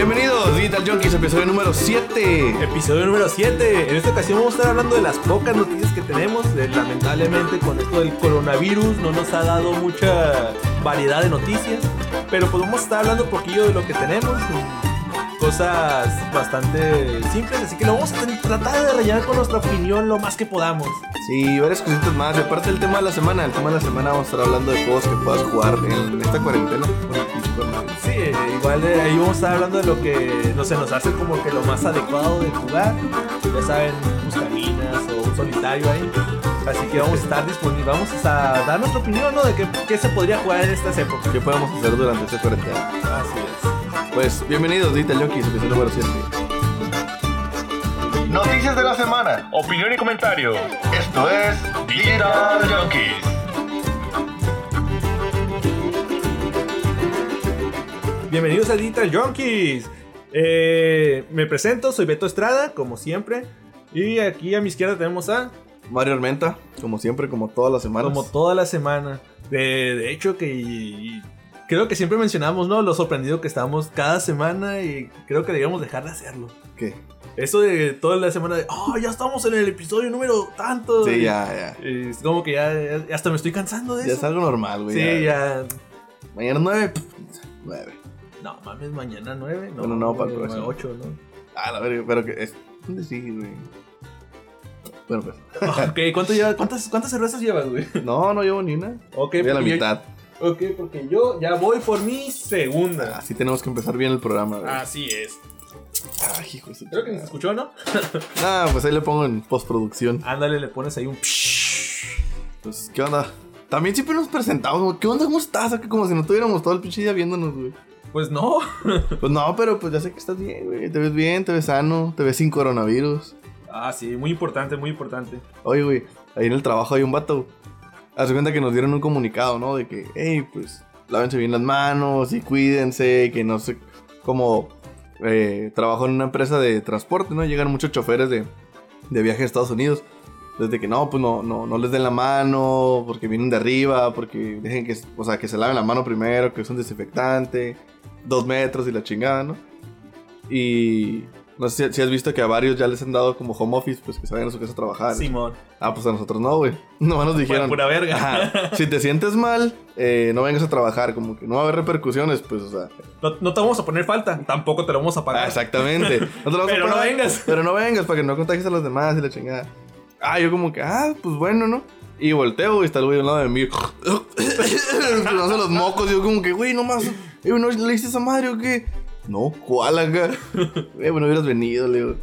Bienvenidos, Digital Junkies, episodio número 7. Episodio número 7. En esta ocasión vamos a estar hablando de las pocas noticias que tenemos. Lamentablemente con esto del coronavirus no nos ha dado mucha variedad de noticias. Pero pues vamos a estar hablando un poquillo de lo que tenemos. Cosas bastante simples, así que lo vamos a tratar de rellenar con nuestra opinión lo más que podamos. Sí, varias cositas más. Y aparte del tema de la semana, el tema de la semana vamos a estar hablando de juegos que puedas jugar en esta cuarentena. Sí, eh, igual de ahí vamos a estar hablando de lo que no se nos hace como que lo más adecuado de jugar. Ya saben, buscaminas o un solitario ahí. Así que vamos a estar disponibles, vamos a dar nuestra opinión, ¿no? De qué, qué se podría jugar en estas épocas. ¿Qué podemos hacer durante esta cuarentena? Así es. Pues bienvenidos, Digital Junkies, episodio número 7. Noticias de la semana. Opinión y comentario. Esto es Digital Junkies. Bienvenidos a Digital Junkies. Eh, me presento, soy Beto Estrada, como siempre. Y aquí a mi izquierda tenemos a, Mario Armenta, como siempre, como todas las semanas. como toda la semana. De, de hecho, que creo que siempre mencionamos, ¿no? Lo sorprendido que estamos cada semana y creo que deberíamos dejar de hacerlo. ¿Qué? Eso de toda la semana de, oh, ya estamos en el episodio número tanto. Sí, Y- ya, ya. y Es como que ya, ya- hasta me estoy cansando de Ya es eso. algo normal, güey. sí, ya. Mañana 9, 9. No, mames, mañana nueve. No, Bueno, no, para el próximo. ocho, ¿no? Ah, la verga, pero que es. ¿Dónde sigue, güey? Bueno, pues. ok, ¿cuánto lleva, cuántas, ¿cuántas cervezas llevas, güey? No, no llevo ni una. Ok, Voy a la yo- mitad. Ok, porque yo ya voy por mi segunda. Así tenemos que empezar bien el programa, güey. Así es. Ay, hijo de su Creo que se escuchó, ¿no? Ah, pues ahí le pongo en postproducción. Ándale, le pones ahí un. Pues, ¿qué onda? También siempre nos presentamos, ¿qué onda? ¿Cómo estás? Acá Como si no tuviéramos todo el pinche día viéndonos, güey. Pues no. Pues no, pero pues ya sé que estás bien, güey. Te ves bien, te ves sano, te ves sin coronavirus. Ah, sí, muy importante, muy importante. Oye, güey, ahí en el trabajo hay un vato. Hace cuenta que nos dieron un comunicado, ¿no? De que, hey, pues, lávense bien las manos y cuídense, que no sé, como eh, en una empresa de transporte, ¿no? Llegan muchos choferes de, de viaje a Estados Unidos. Desde que no, pues no, no, no les den la mano, porque vienen de arriba, porque dejen que, o sea, que se laven la mano primero, que es un desinfectante, dos metros y la chingada, ¿no? Y no sé si, si has visto que a varios ya les han dado como home office, pues que se vayan a su casa a trabajar. Simón. Ah, pues a nosotros no, güey. Nomás nos dijeron. Pura verga. Ajá, si te sientes mal, eh, no vengas a trabajar, como que no va a haber repercusiones, pues, o sea. No, no te vamos a poner falta, tampoco te lo vamos a ah, pagar. exactamente. No te lo vamos a Pero no pagar, vengas. Pero no vengas para que no contagies a los demás y la chingada. Ah, yo como que, ah, pues bueno, ¿no? Y volteo y está el güey al lado de mí. no los mocos. Yo como que, güey, nomás. Eh, ¿No le diste esa madre o qué? No, ¿cuál acá? Eh, bueno, hubieras venido, le digo.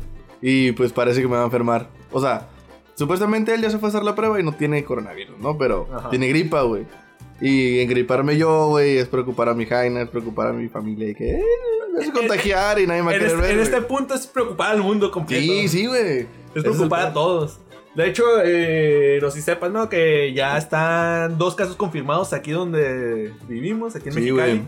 Y pues parece que me va a enfermar. O sea, supuestamente él ya se fue a hacer la prueba y no tiene coronavirus, ¿no? Pero Ajá. tiene gripa, güey. Y engriparme yo, güey, es preocupar a mi Jaina, es preocupar a mi familia y que eh, me vas a contagiar y nadie me va a En querer este, ver. en este punto es preocupar al mundo completo. Sí, sí, güey. Es preocupar a todos. De hecho, eh, no sé si sepan, ¿no? Que ya están dos casos confirmados aquí donde vivimos, aquí en Sí, Mexicali.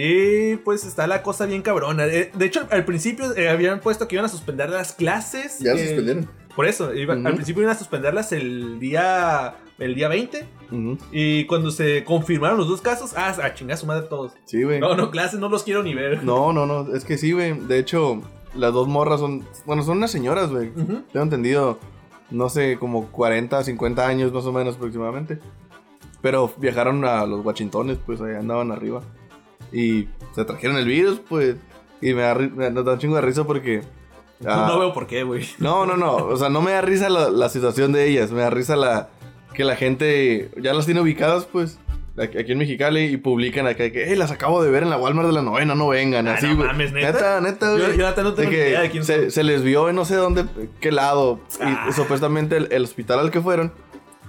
Y pues está la cosa bien cabrona. Eh, De hecho, al principio eh, habían puesto que iban a suspender las clases. Ya eh, suspendieron. Por eso, iba- al principio iban a suspenderlas el día, el día 20. Ujú. Y cuando se confirmaron los dos casos, ah, a chingar a su madre todos. Sí, güey. No, no, clases, no los quiero ni ver. No, no, no, es que sí, güey. De hecho, las dos morras son, bueno, son unas señoras, güey. Tengo entendido, no sé, como 40, 50 años más o menos aproximadamente. Pero viajaron a los Washingtones, pues ahí andaban arriba. Y se trajeron el virus, pues. Y me da, me da un chingo de risa porque... ah, No, no veo por qué, güey. No, no, no. O sea, no me da risa la, la situación de ellas. Me da risa la que la gente ya las tiene ubicadas, pues. Aquí en Mexicali y publican acá que, hey, las acabo de ver en la Walmart de la novena, no vengan, Ah, así, no mames, ¿neta? neta, neta, güey. yo no tengo De que idea de quién se, son. se les vio en no sé dónde, qué lado. Y Ah. supuestamente el, el hospital al que fueron,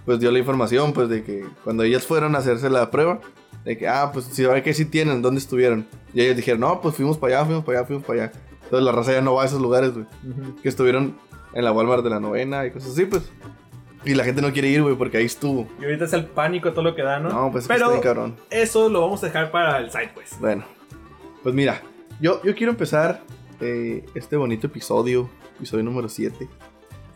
pues dio la información, pues, de que cuando ellas fueron a hacerse la prueba, de que, ah, pues, si saben que sí tienen, ¿dónde estuvieron? Y ellos dijeron, no, pues fuimos para allá, fuimos para allá, fuimos para allá. Entonces la raza ya no va a esos lugares, güey. Que estuvieron en la Walmart de la novena y cosas así, pues. Y la gente no quiere ir, güey, porque ahí estuvo. Y ahorita es el pánico todo lo que da, ¿no? No, pues Pero está cabrón. eso lo vamos a dejar para el site, pues. Bueno, pues mira, yo, yo quiero empezar eh, este bonito episodio, episodio número 7.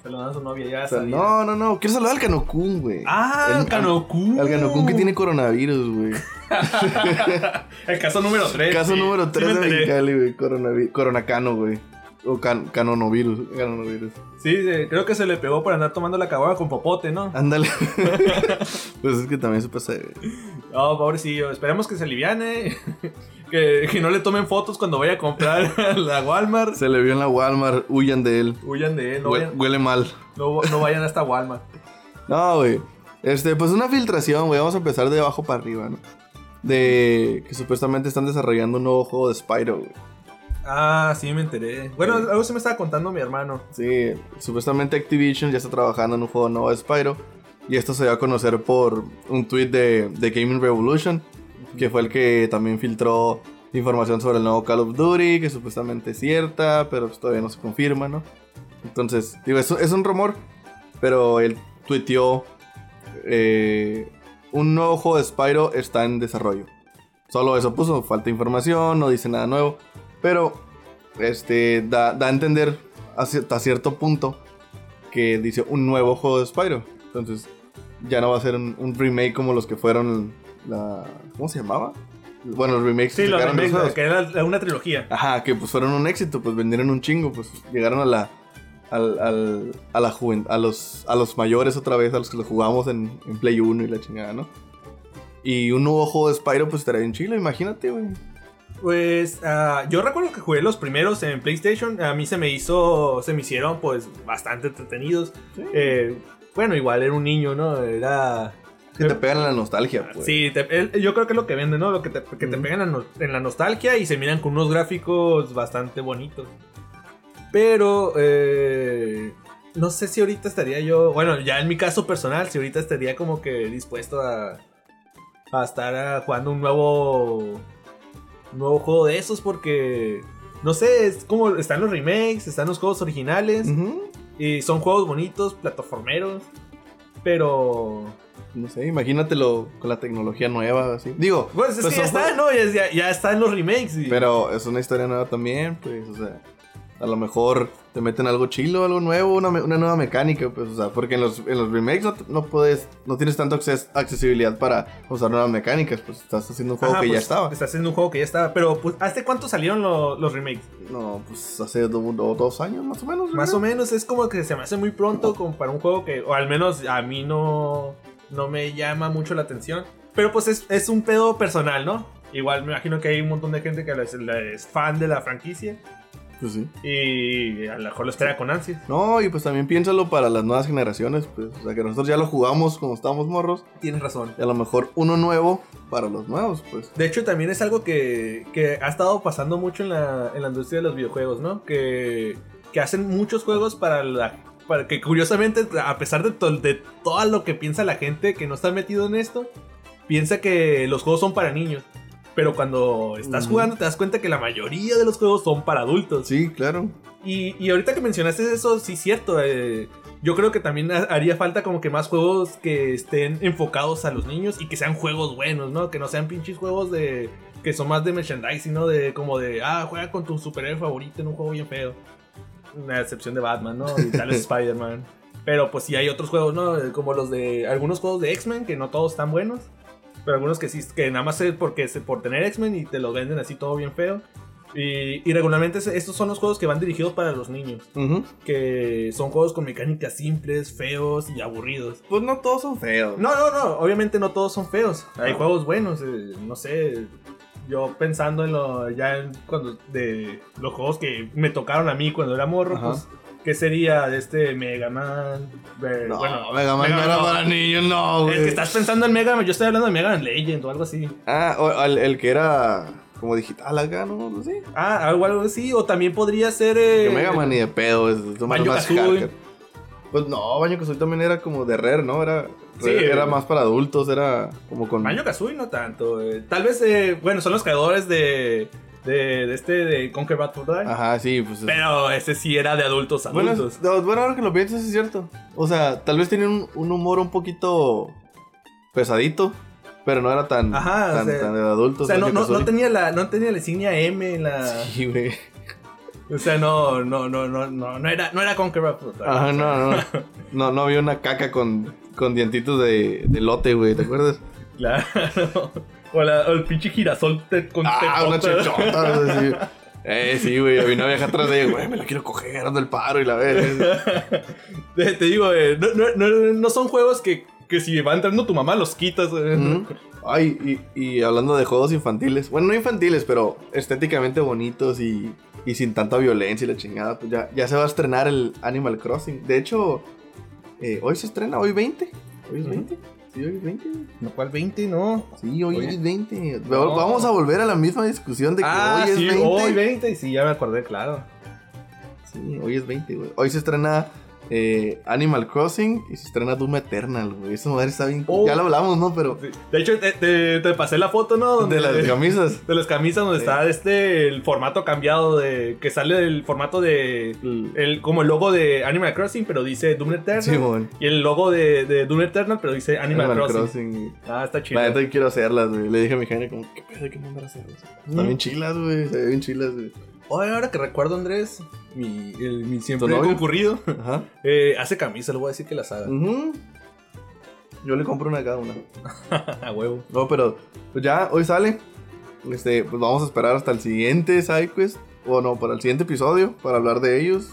Saludando a su novia, ya O sea, no, no, no, quiero saludar al Canocún, güey. Ah, El- Canocún. Al Canocún que tiene coronavirus, güey. El caso número 3. Caso número 3 de Mexicali, güey. Coronavi- Coronacano, güey. O can canonovirus. Canonovirus. Sí, creo que se le pegó por andar tomando la caguama con popote, ¿no? Ándale. pues es que también se pasa. Oh, pobrecillo. Esperemos que se aliviane. que, que no le tomen fotos cuando vaya a comprar la Walmart. Se le vio en la Walmart. Huyan de él. Huyan de él, no, Hue- vayan, huele mal. no, no vayan hasta Walmart. No, güey. Este, pues una filtración, güey. Vamos a empezar de abajo para arriba, ¿no? De que supuestamente están desarrollando un nuevo juego de Spyro, güey. Ah, sí, me enteré. Bueno, algo se me estaba contando mi hermano. Sí, supuestamente Activision ya está trabajando en un juego nuevo de Spyro. Y esto se dio a conocer por un tweet de, de Gaming Revolution, que fue el que también filtró información sobre el nuevo Call of Duty, que supuestamente es cierta, pero pues todavía no se confirma, ¿no? Entonces, digo, es, es un rumor, pero él tuiteó, eh, un nuevo juego de Spyro está en desarrollo. Solo eso puso, falta información, no dice nada nuevo, pero este da, da a entender hasta cierto punto que dice un nuevo juego de Spyro. Entonces, ya no va a ser un, un remake como los que fueron la. ¿Cómo se llamaba? Bueno, los remakes Sí, que los remakes, juegos. que era una trilogía. Ajá, que pues fueron un éxito, pues vendieron un chingo, pues llegaron a la. Al, al- a la juven- a los, a los mayores otra vez, a los que lo jugamos en, en Play 1 y la chingada, ¿no? Y un nuevo juego de Spyro, pues estaría bien chilo, imagínate, güey. Pues ah, yo recuerdo que jugué los primeros en PlayStation. A mí se me hizo, se me hicieron pues bastante entretenidos. Eh, bueno, igual era un niño, ¿no? Era... Que te pegan en la nostalgia, pues. Sí, te- yo creo que es lo que vende, ¿no? Lo que te, que te pegan en la no- en la nostalgia y se miran con unos gráficos bastante bonitos. Pero, eh, no sé si ahorita estaría yo, bueno, ya en mi caso personal, si ahorita estaría como que dispuesto a, a estar ah, jugando un nuevo, nuevo juego de esos porque, no sé, es como están los remakes, están los juegos originales y son juegos bonitos, plataformeros, pero... No sé, imagínatelo con la tecnología nueva, así. Digo, Pues es pues que ya está, ¿no? Ya, ya, ya está en los remakes. y- Pero es una historia nueva también, pues, o sea, a lo mejor te meten algo chilo, algo nuevo, una, una nueva mecánica, pues, o sea, porque en los, en los remakes no, no puedes, no tienes tanto acces- accesibilidad para usar nuevas mecánicas, pues estás haciendo un juego Ajá, que ya pues, estaba. Está haciendo un juego que ya estaba. Pero, pues, ¿hace cuánto salieron lo- los remakes? No, pues hace do- do- dos años más o menos. Más o menos, es como que se me hace muy pronto como para un juego que, o al menos a mí no, no me llama mucho la atención. Pero, pues, es, es un pedo personal, ¿no? Igual me imagino que hay un montón de gente que es, es fan de la franquicia Pues sí. y a lo mejor lo espera con ansias. No, y pues también piénsalo para las nuevas generaciones, pues, o sea, que nosotros ya lo jugamos como estábamos morros, Tienes razón. y a lo mejor uno nuevo para los nuevos, pues. De hecho, también es algo que, que ha estado pasando mucho en la, en la industria de los videojuegos, ¿no? Que, que hacen muchos juegos para la... Para que curiosamente, a pesar de, to- de todo lo que piensa la gente que no está metido en esto, piensa que los juegos son para niños. Pero cuando estás jugando te das cuenta que la mayoría de los juegos son para adultos. Sí, claro. Y, y ahorita que mencionaste eso, sí es cierto. eh, yo creo que también ha- haría falta como que más juegos que estén enfocados a los niños y que sean juegos buenos, ¿no? Que no sean pinches juegos de... Que son más de merchandising, ¿no? De como de, ah, juega con tu superhéroe favorito en un juego bien feo. Una excepción de Batman, ¿no? Y tal vez Spider-Man. Pero pues sí hay otros juegos, ¿no? Como los de... Algunos juegos de X-Men, que no todos están buenos. Pero algunos que sí, que nada más es porque es por tener X-Men y te los venden así todo bien feo. Y, y regularmente es- estos son los juegos que van dirigidos para los niños Ujú. que son juegos con mecánicas simples, feos y aburridos. Pues no todos son feos. No, no, no, obviamente no todos son feos. Hay Ah. juegos buenos, eh, no sé. Yo pensando en lo ya en cuando de los juegos que me tocaron a mí cuando era morro, Ajá. pues ¿qué sería de este Mega Man? Eh, No, bueno, Mega Man no era para niños, no, El güey. que estás pensando en Mega Man, yo estoy hablando de Mega Man Legend o algo así. Ah, o el, el que era como digital acá, ¿no? No sé. Ah, algo, algo así. O también podría ser. eh, Mega Man ni de pedo, es, es más- hardcore. Pues no, Baño Kazooie también era como de Rare, ¿no? Era, Sí, era eh. más para adultos, era como con... Banjo Kazooie no tanto. eh. Tal vez, eh, bueno, son los creadores de, de, de este de Conquer Bad for Die. Ajá, sí, pues... es- Pero ese sí era de adultos bueno, adultos. es- no, bueno, ahora que lo piensas es cierto. O sea, tal vez tienen un, un humor un poquito pesadito, pero no era tan, Ajá, o tan, sea, tan de adultos. o sea, no, tenía la, no tenía la insignia M en la. Sí, güey. O sea, no, no, no, no, no, no era, no era Conquer Bad for Die. Ajá, O sea, no, no. No, no había una caca con, con dientitos de, de lote, güey, ¿te acuerdas? Claro. O, la- o el pinche girasol te, con Ah, una chichota. sí. Eh, sí, güey. A mi novia acá atrás de ella, güey, me la quiero coger, ando el paro y la vez. Te, te digo, eh, no, no, no, no son juegos que, que si va entrando tu mamá los quitas. eh. Ay, y, y hablando de juegos infantiles. Bueno, no infantiles, pero estéticamente bonitos y, y sin tanta violencia y la chingada. Pues ya, ya se va a estrenar el Animal Crossing. De hecho, eh, hoy se estrena, hoy 20. Hoy es Ujú. 20. Sí, hoy es 20. güey. ¿No cuál 20? No. Sí, hoy Oye. es 20. No. Vamos a volver a la misma discusión de que ah, hoy es sí, 20. hoy 20. Y sí, ya me acordé, claro. Sí, hoy es 20, güey. Hoy se estrena eh, Animal Crossing y se estrena Doom Eternal, güey. Esa madre está bien. Oh. Ya lo hablamos, ¿no? Pero. Sí. De hecho, te, te- te pasé la foto, ¿no? Donde- De las camisas. de las camisas donde está este el formato cambiado de que sale el formato de el como el logo de Animal Crossing pero dice Doom Eternal Sí, y el logo de, de Doom Eternal pero dice Animal, Animal Crossing. Crossing. Ah, está chido. La neta que quiero hacerlas, güey. Le dije a mi gente como, ¿qué pedo? ¿Qué mandar a hacerlas? Están Mm. bien chilas, güey. Se ven bien chilas, güey. Ahora que recuerdo Andrés, mi, el- mi siempre ¿Tu novio? concurrido, Ajá. eh, hace camisa, le voy a decir que las haga. Ujú. Yo le compro una a cada una. a huevo. No, pero pues ya, hoy sale. Este, pues vamos a esperar hasta el siguiente SideQuest. O no, para el siguiente episodio, para hablar de ellos.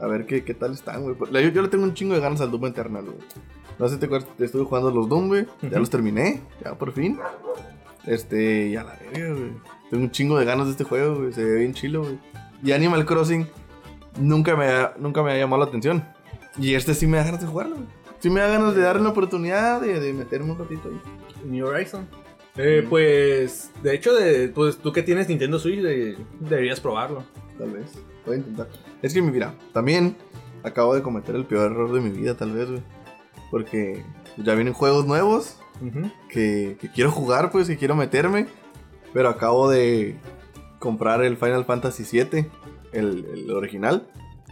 A ver qué, qué tal están, güey. Yo, yo le tengo un chingo de ganas al Doom Eternal, güey. No sé si te acuerdas, te estuve jugando los Doom, güey. Ya los terminé, ya por fin. Este, y a la verga, güey. Tengo un chingo de ganas de este juego, güey. Se ve bien chilo, güey. Y Animal Crossing nunca me, ha, nunca me ha llamado la atención. Y este sí me da ganas de jugarlo, güey. Sí me da ganas de darle una oportunidad de, de meterme un ratito ahí. New Horizon. Eh, pues, de hecho, de, pues tú que tienes Nintendo Switch, de- deberías probarlo. Tal vez. Voy a intentar. Es que, mira, también acabo de cometer el peor error de mi vida, tal vez, güey. Porque ya vienen juegos nuevos que, que quiero jugar, pues, que quiero meterme. Pero acabo de comprar el Final Fantasy VII, el, original,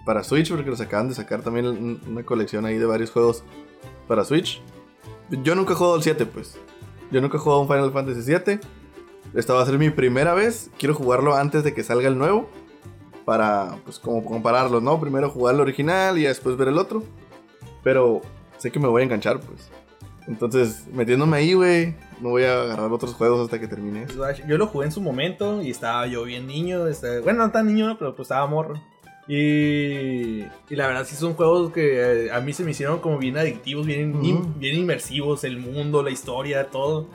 para Switch, porque los acaban de sacar también un- una colección ahí de varios juegos para Switch. Yo nunca he jugado el 7, pues. Yo nunca he jugado un Final Fantasy VII. Esta va a ser mi primera vez. Quiero jugarlo antes de que salga el nuevo. Para, pues, como compararlos, ¿no? Primero jugar el original y después ver el otro. Pero sé que me voy a enganchar, pues. Entonces, metiéndome ahí, güey, no voy a agarrar otros juegos hasta que termine. Pues, Yo lo jugué en su momento y estaba yo bien niño. este, bueno, no tan niño, pero pues estaba morro. Y, y la verdad sí son juegos que eh, a mí se me hicieron como bien adictivos, bien, in- bien inmersivos, el mundo, la historia, todo.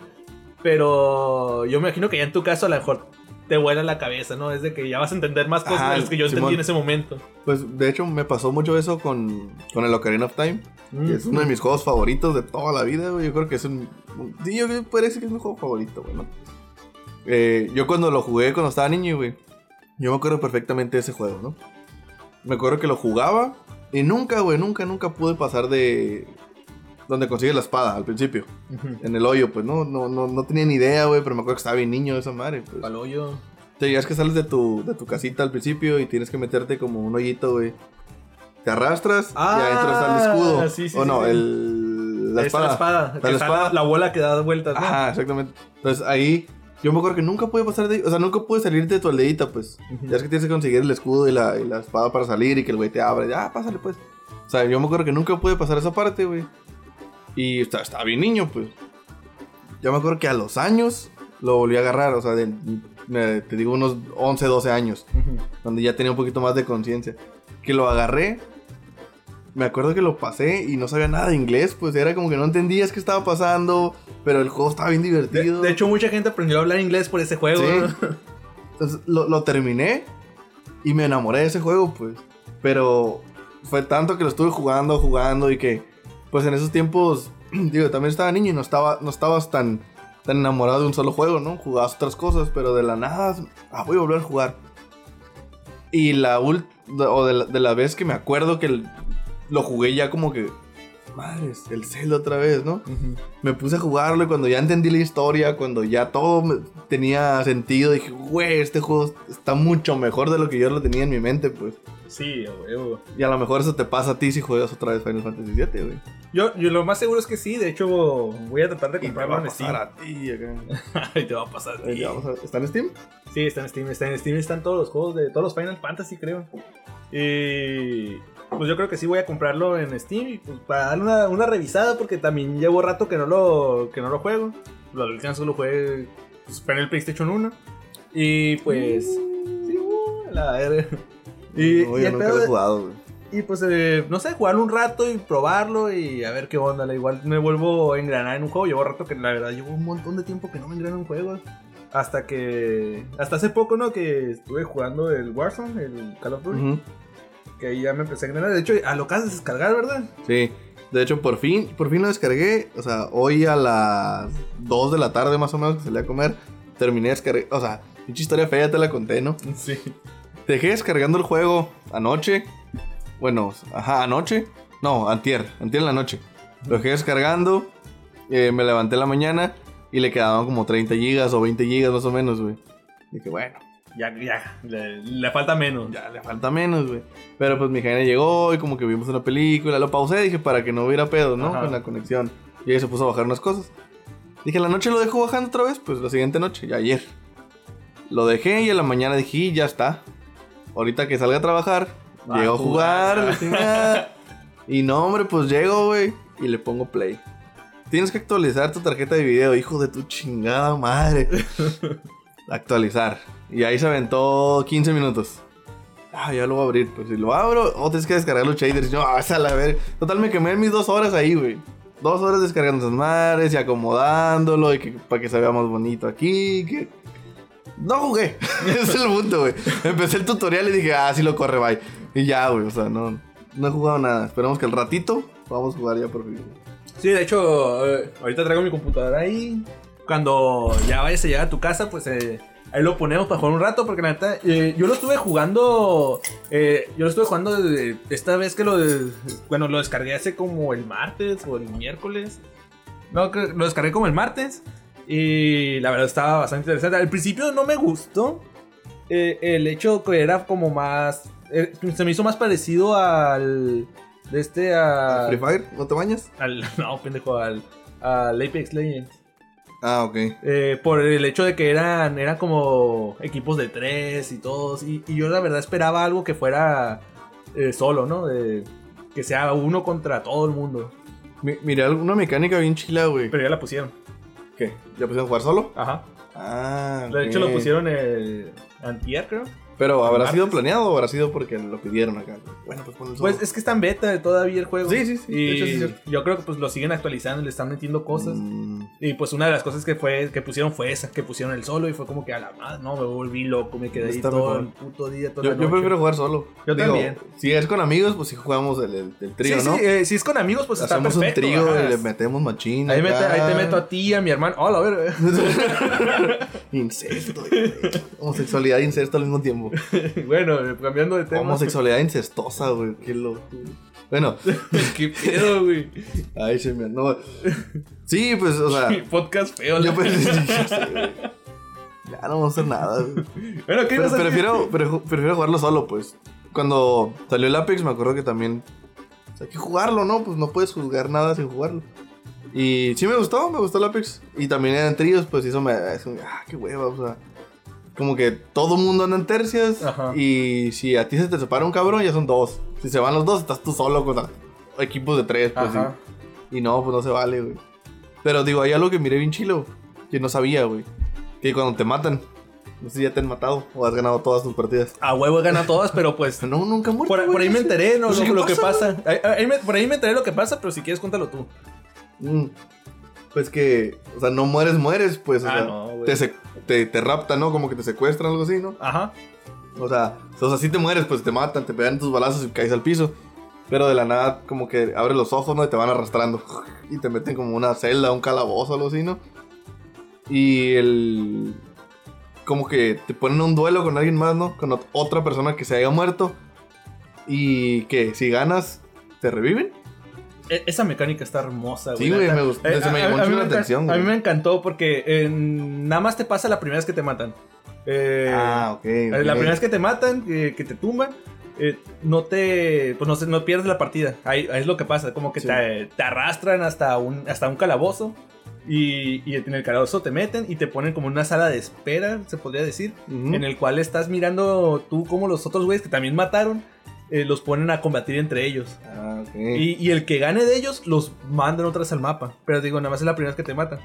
Pero yo me imagino que ya en tu caso a lo mejor te vuela la cabeza, ¿no? Es de que ya vas a entender más cosas Ajá, de las que yo entendí en ese momento. Pues, de hecho, me pasó mucho eso con, con el Ocarina of Time. que es uno de mis juegos favoritos de toda la vida, güey. Yo creo que es un... un- sí, yo creo que puede decir que es mi juego favorito, güey, ¿no? Eh, yo cuando lo jugué cuando estaba niño, güey, yo me acuerdo perfectamente de ese juego, ¿no? Me acuerdo que lo jugaba y nunca, güey, nunca, nunca pude pasar de... Donde consigues la espada al principio. Ujú. En el hoyo, pues no, no, no, no tenía ni idea, güey, pero me acuerdo que estaba bien niño esa madre, pues. Pal hoyo. Te digas que sales de tu, de tu casita al principio y tienes que meterte como un hoyito, güey. Te arrastras Ah, y adentro está el escudo. sí, sí, o no, sí, el, la espada. La espada. La espada. La, la bola que da vueltas, ¿no? Ajá, exactamente. Entonces ahí yo me acuerdo que nunca pude pasar de ahí. O sea, nunca pude salir de tu aldeita, pues. Ujú. Ya es que tienes que conseguir el escudo y la, y la espada para salir y que el güey te abre. Ya, pásale, pues. O sea, yo me acuerdo que nunca pude pasar esa parte, güey. Y estaba, estaba bien niño, pues. Yo me acuerdo que a los años lo volví a agarrar. O sea, de- me- te digo unos 11, 12 años. Ujú. Donde ya tenía un poquito más de conciencia. Que lo agarré. Me acuerdo que lo pasé y no sabía nada de inglés, pues era como que no entendías qué estaba pasando, pero el juego estaba bien De, divertido. de hecho, mucha gente aprendió a hablar inglés por ese juego. Sí. Entonces lo, lo terminé y me enamoré de ese juego, pues. Pero fue tanto que lo estuve jugando, jugando y que, pues en esos tiempos, digo, también estaba niño y no, estaba, no estabas tan, tan enamorado de un solo juego, ¿no? Jugabas otras cosas, pero de la nada, ah, voy a volver a jugar. Y la ult o de la, de la vez que me acuerdo que el- lo jugué ya como que, madres, el Zelda otra vez, ¿no? Me puse a jugarlo y cuando ya entendí la historia, cuando ya todo me- tenía sentido, dije, güey, este juego está mucho mejor de lo que yo lo tenía en mi mente, pues. Sí, huevo. Y a lo mejor eso te pasa a ti si juegas otra vez Final Fantasy VII, güey. Yo, yo lo más seguro es que sí. De hecho, voy a tratar de comprarlo en Steam. a ti acá. y te va a pasar. a ti. ¿Está en Steam? Sí, está en Steam. Está en Steam. Están todos los juegos de todos los Final Fantasy, creo. Y pues yo creo que sí voy a comprarlo en Steam y pues para darle una, una revisada porque también llevo rato que no lo que no lo juego. Los Vulcans solo jugué. Pues, en el PlayStation 1. Y pues. Sí, la. Y, No, y yo el nunca pedo lo he de- jugado, güey. y pues, eh, no sé, jugarlo un rato y probarlo y a ver qué onda. Igual me vuelvo a engranar en un juego. Llevo rato que la verdad llevo un montón de tiempo que no me engrano en un juego. Hasta que. Hasta hace poco, ¿no? Que estuve jugando el Warzone, el Call of Duty. Que ahí ya me empecé a engranar. De hecho, a lo acabas de descargar, ¿verdad? Sí. De hecho, por fin, por fin lo descargué. O sea, hoy a las 2 de la tarde más o menos que salí a comer. Terminé de descargar. O sea, pinche historia fea, ya te la conté, ¿no? Sí. Dejé descargando el juego anoche. Bueno, ajá, anoche. No, antier. Antier en la noche. Lo dejé descargando. eh, me levanté en la mañana. Y le quedaban como 30 gigas o 20 gigas más o menos, güey. Dije, bueno, Ya, ya. Le, le falta menos. ya le falta menos, güey. Pero pues mi jaina llegó y como que vimos una película. Lo pausé, dije, para que no hubiera pedo, ¿no? Ajá. Con la conexión. Y ahí se puso a bajar unas cosas. Dije, la noche lo dejo bajando otra vez. Pues la siguiente noche, ya ayer. Lo dejé y en la mañana dije, "Y ya está. Ahorita que salga a trabajar, Va llego a jugar. y no, hombre, pues llego, güey. Y le pongo play. Tienes que actualizar tu tarjeta de video, hijo de tu chingada madre. actualizar. Y ahí se aventó 15 minutos. Ah, ya lo voy a abrir. Pues si lo abro, o tienes que descargar los shaders. Yo, ah, a la ver. Total, me quemé mis dos horas ahí, güey. Dos horas descargando esas madres y acomodándolo. Y que, para que se vea más bonito aquí. Que... No jugué. Ese es el punto, güey. Empecé el tutorial y dije, ah, sí lo corre, bye. Y ya, güey. O sea, no, no he jugado nada. Esperemos que al ratito vamos a jugar ya por fin. Sí, de hecho, eh, ahorita traigo mi computadora ahí. Cuando ya vayas a llegar a tu casa, pues eh, ahí lo ponemos para jugar un rato. Porque la neta, eh, yo lo estuve jugando. eh, yo lo estuve jugando de- esta vez que lo. de- bueno, lo descargué hace como el martes o el miércoles. No, lo descargué como el martes. Y la verdad estaba bastante interesante. Al principio no me gustó. eh, el hecho que era como más. eh, se me hizo más parecido al. De este a. ¿Free Fire? ¿No te bañas? Al, no, pendejo, al, al Apex Legends. Ah, ok. Eh, por el hecho de que eran, eran como equipos de tres y todos. Y, y yo la verdad esperaba algo que fuera eh, solo, ¿no? De, que sea uno contra todo el mundo. Mi- miré alguna mecánica bien chila, güey. Pero ya la pusieron. ¿Qué? ¿Ya pusieron a jugar solo? Ajá. Ah, De hecho lo pusieron el antier, creo. Pero ¿habrá martes. sido planeado o habrá sido porque lo pidieron acá? Bueno, pues ponlo solo. Pues es que está en beta todavía el juego. Sí, sí, sí, Y hecho yo creo que pues lo siguen actualizando, le están metiendo cosas. Mm, Y pues una de las cosas que fue que pusieron fue esa, que pusieron el solo y fue como que a la madre, no, me volví loco, me quedé ahí Está todo mejor. el puto día, toda yo, la yo prefiero jugar solo. Yo también. Si es con amigos, pues sí jugamos el, el- el trío, sí, ¿no? sí, eh, si es con amigos, pues está Hacemos perfecto. un trío ajá. y le metemos machín. ahí, mete- acá. ahí te meto a ti, a mi hermano. Hola, a ver. Incesto. Homosexualidad e incesto al mismo tiempo. bueno, cambiando de tema. Homosexualidad incestosa, güey. Qué loco. Bueno, ¿Qué pedo, güey? ay, se me. No. Sí, pues, o sea. Podcast feo. yo pues, ya no vamos a hacer nada, güey. Bueno, ¿qué Pero prefiero, prefiero, prefiero jugarlo solo, pues. Cuando salió el Apex, me acuerdo que también. o sea, hay que jugarlo, ¿no? Pues no puedes juzgar nada sin jugarlo. Y sí me gustó, me gustó el Apex. Y también eran tríos, pues eso me. eso me- ah, qué hueva, o sea. Como que todo mundo anda en tercias. Ajá. Y si a ti se te separa un cabrón, ya son dos. Si se van los dos, estás tú solo contra equipos de tres, pues. Ajá. Y, y no, pues no se vale, güey. Pero digo, hay algo que miré bien chilo. Que no sabía, güey. Que cuando te matan, no sé si ya te han matado o has ganado todas tus partidas. A huevo gana todas, pero pues. No, nunca muerto. Por, ahí me enteré, ¿no? Pues, lo, ¿qué lo que pasa? pasa. Ahí- ahí me- por ahí me enteré lo que pasa, pero si quieres, cuéntalo tú. Mm. Pues que, o sea, no mueres, mueres, pues, o Ah, sea, no, güey. te, sec- te, te raptan, ¿no? Como que te secuestran, algo así, ¿no? Ajá. O sea, o sea, si te mueres, pues te matan, te pegan tus balazos y caes al piso. Pero de la nada, como que abres los ojos, ¿no? Y te van arrastrando. Y te meten como una celda, un calabozo, algo así, ¿no? Y el. Como que te ponen un duelo con alguien más, ¿no? Con ot- otra persona que se haya muerto. Y que si ganas, te reviven. E- Esa mecánica está hermosa, güey. Sí, güey, me gustó, Eh, se me a- llamó mucho la atención, A mí güey. me encantó porque eh, nada más te pasa la primera vez que te matan. Eh, ah, ok. eh, La primera vez que te matan, que, te tumban, eh, no te. Pues no, no pierdes la partida. Ahí, ahí es lo que pasa. Como que Sí. te, te arrastran hasta un, hasta un calabozo. Y, y en el calabozo te meten y te ponen como una sala de espera, se podría decir. En el cual estás mirando tú como los otros güeyes que también mataron. Eh, los ponen a combatir entre ellos. Ah, ok. Y, y el que gane de ellos los mandan otra vez al mapa. Pero digo, nada más es la primera vez que te matan.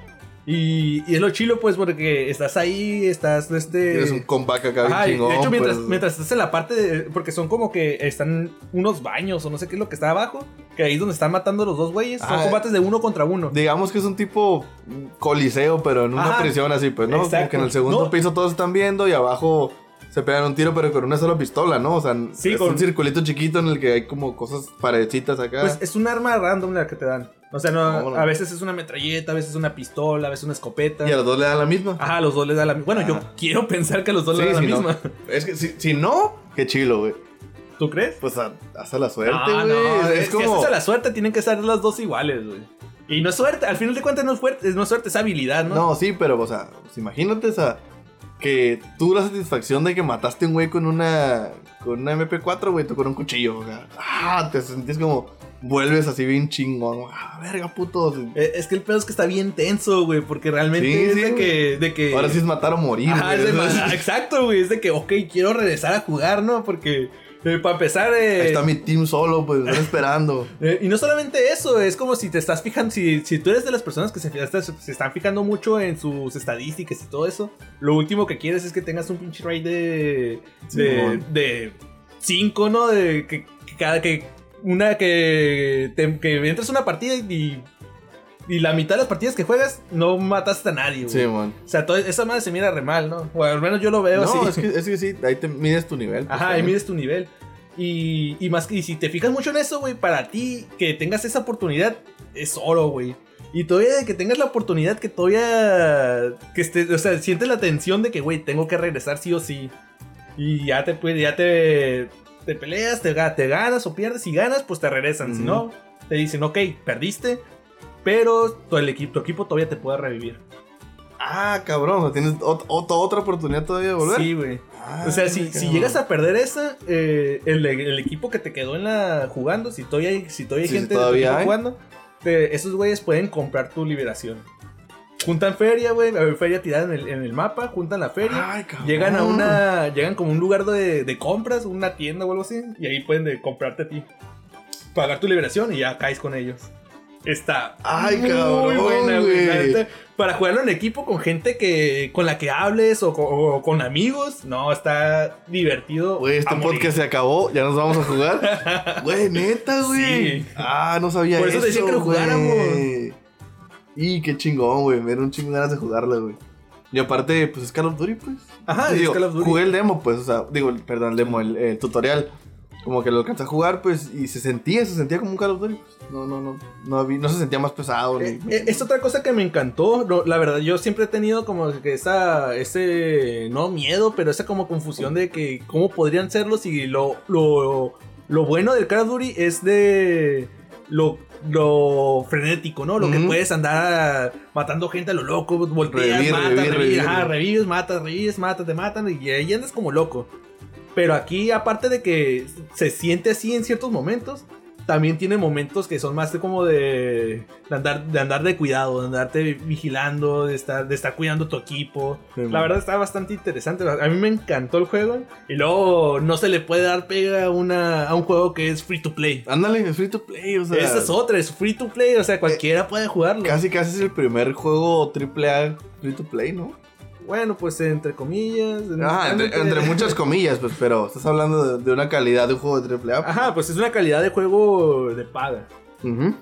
Y, y es lo chilo, pues, porque estás ahí, estás este. Tienes un comeback acá Ajá, chingón. de hecho, mientras, pues. mientras estás en la parte de. Porque son como que están unos baños o no sé qué es lo que está abajo. Que ahí es donde están matando los dos güeyes. Son Ah, combates de uno contra uno. Digamos que es un tipo coliseo, pero en una Ajá. prisión así, pues, ¿no? Como Exacto. que en el segundo No. piso todos están viendo y abajo se pegan un tiro, pero con una sola pistola, ¿no? O sea, Sí, es con- un circulito chiquito en el que hay como cosas paredcitas acá. Pues es un arma random la que te dan. O sea, no, No, no. a veces es una metralleta, a veces es una pistola, a veces una escopeta. y a los dos le dan la misma. Ajá, a los dos les da la misma. Bueno, yo Ah. quiero pensar que a los dos Sí, les da la si no- misma. Es que si, si no, qué chilo, güey. ¿Tú crees? Pues a- haz a la suerte, güey. no, es, es que como. haces a la suerte, tienen que ser las dos iguales, güey. Y no es suerte, al final de cuentas no es, fuerte, no es suerte, es habilidad, ¿no? No, sí, pero, o sea, pues, imagínate, o sea, que tú la satisfacción de que mataste a un güey con una. Con una MP4, güey, tú con un cuchillo, o sea, ah, te sentís como. Vuelves así bien chingón, ah, verga, puto. Eh, Es que el pedo es que está bien tenso, güey, porque realmente Sí, es sí, de, güey. que, de que... Ahora sí es matar o morir, Ajá, güey. es de exacto, güey, es de que, ok, quiero regresar a jugar, ¿no? Porque, eh, para empezar... eh, Ahí está mi team solo, pues, están esperando. Eh, y no solamente eso, es como si te estás fijando, si, si tú eres de las personas que se, están fijando mucho en sus estadísticas y todo eso, lo último que quieres es que tengas un pinche rate de de, Simón. de cinco, ¿no? De que, que cada que una que, te- que entras a una partida y, y la mitad de las partidas que juegas no mataste a nadie, güey. Sí, man. O sea, todo, esa madre se mira re mal, ¿no? O al menos yo lo veo así. No, es que, es que sí, ahí te mides tu nivel. pues, Ajá, ahí mides tu nivel. Y, y más y si te fijas mucho en eso, güey, para ti que tengas esa oportunidad es oro, güey. Y todavía de que tengas la oportunidad que todavía que esté, o sea, sientes la tensión de que, güey, tengo que regresar sí o sí. Y ya te ya te te peleas, te, ga- te ganas o pierdes, si ganas, pues te regresan, si no, te dicen, ok, perdiste, pero todo el equipo, tu equipo todavía te puede revivir. Ah, cabrón, tienes ot- ot- otra oportunidad todavía de volver. Sí, güey. Ah, O sea, si, llegas a perder esa, eh, el, el equipo que te quedó en la jugando, si todavía hay, si todavía hay Sí, gente tu todavía hay. jugando, te- esos güeyes pueden comprar tu liberación. Juntan feria, güey, feria tirada en el, en el mapa, juntan la feria, Ay, llegan a una, llegan como un lugar de, de compras, una tienda o algo así, y ahí pueden de comprarte a ti, pagar tu liberación y ya caes con ellos. Está Ay, muy cabrón, buena, güey. Para jugarlo en equipo con gente que con la que hables o, co- o con amigos, no, está divertido. Güey, este podcast se acabó, ya nos vamos a jugar. Güey, neta, güey. Sí. Ah, no sabía Por eso te decía que lo jugáramos. Y qué chingón, güey. Me dieron un chingo de ganas de jugarla, güey. Y aparte, pues es Call of Duty, pues. Ajá, Digo, Call of Duty. Jugué el demo, pues, o sea, digo, perdón, el demo, el, el tutorial. Como que lo alcancé a jugar, pues, y se sentía, se sentía como un Call of Duty. Pues. No, no, no. No, había- no se sentía más pesado. Eh, ni- eh, es otra cosa que me encantó. no, la verdad, yo siempre he tenido como que esa, ese, no miedo, pero esa como confusión de que cómo podrían serlos y lo, lo, lo bueno del Call of Duty es de lo, lo frenético, ¿no? Lo que puedes andar matando gente a lo loco, volteas, Revivir, matas, revivir. ajá, revives, matas, revives, matas, te matan y ahí andas como loco. Pero aquí, aparte de que se siente así en ciertos momentos, también tiene momentos que son más de como de, de andar de andar de cuidado, de andarte vigilando, de estar de estar cuidando tu equipo. Sí, la verdad está bastante interesante. A mí me encantó el juego y luego no se le puede dar pega a una a un juego que es free to play. Ándale, es free to play, o sea. Esa es otra, es free to play, o sea, cualquiera puede jugarlo. Casi, casi es el primer juego AAA free to play, ¿no? Bueno, pues entre comillas. Ajá, entre, entre muchas comillas, pues, pero estás hablando de, de una calidad de un juego de AAA. Ajá, pues es una calidad de juego de paga.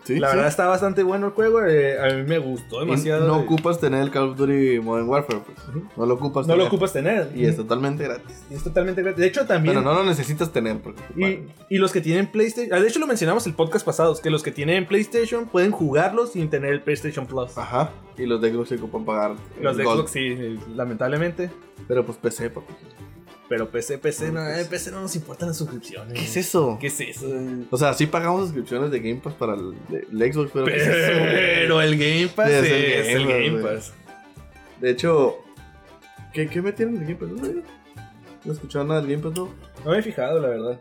Sí, La sí. verdad está bastante bueno el juego, eh, a mí me gustó Y demasiado. no eh. ocupas tener el Call of Duty Modern Warfare, pues. No lo ocupas No lo tener. ocupas tener. Y es totalmente gratis. Y es totalmente gratis. De hecho, también. Pero no lo necesitas tener porque te y, y los que tienen PlayStation. ah, De hecho, lo mencionamos el podcast pasado. Que los que tienen PlayStation pueden jugarlo sin tener el PlayStation Plus. Ajá. Y los de Xbox se ocupan pagar. Los de Gold. Xbox sí, lamentablemente. Pero pues PC, papi. Pero PC, PC, no, eh, PC no nos importan las suscripciones. ¿Qué es eso? ¿Qué es eso? O sea, sí pagamos suscripciones de Game Pass para el, de- el Xbox, pero. ¿qué es eso? Pero el Game Pass Sí, es, es el el Game Pass, Game. Pass. De hecho, ¿qué, qué metieron en el Game Pass? ¿No, güey? ¿No escucharon nada del Game Pass, no? No me he fijado, la verdad.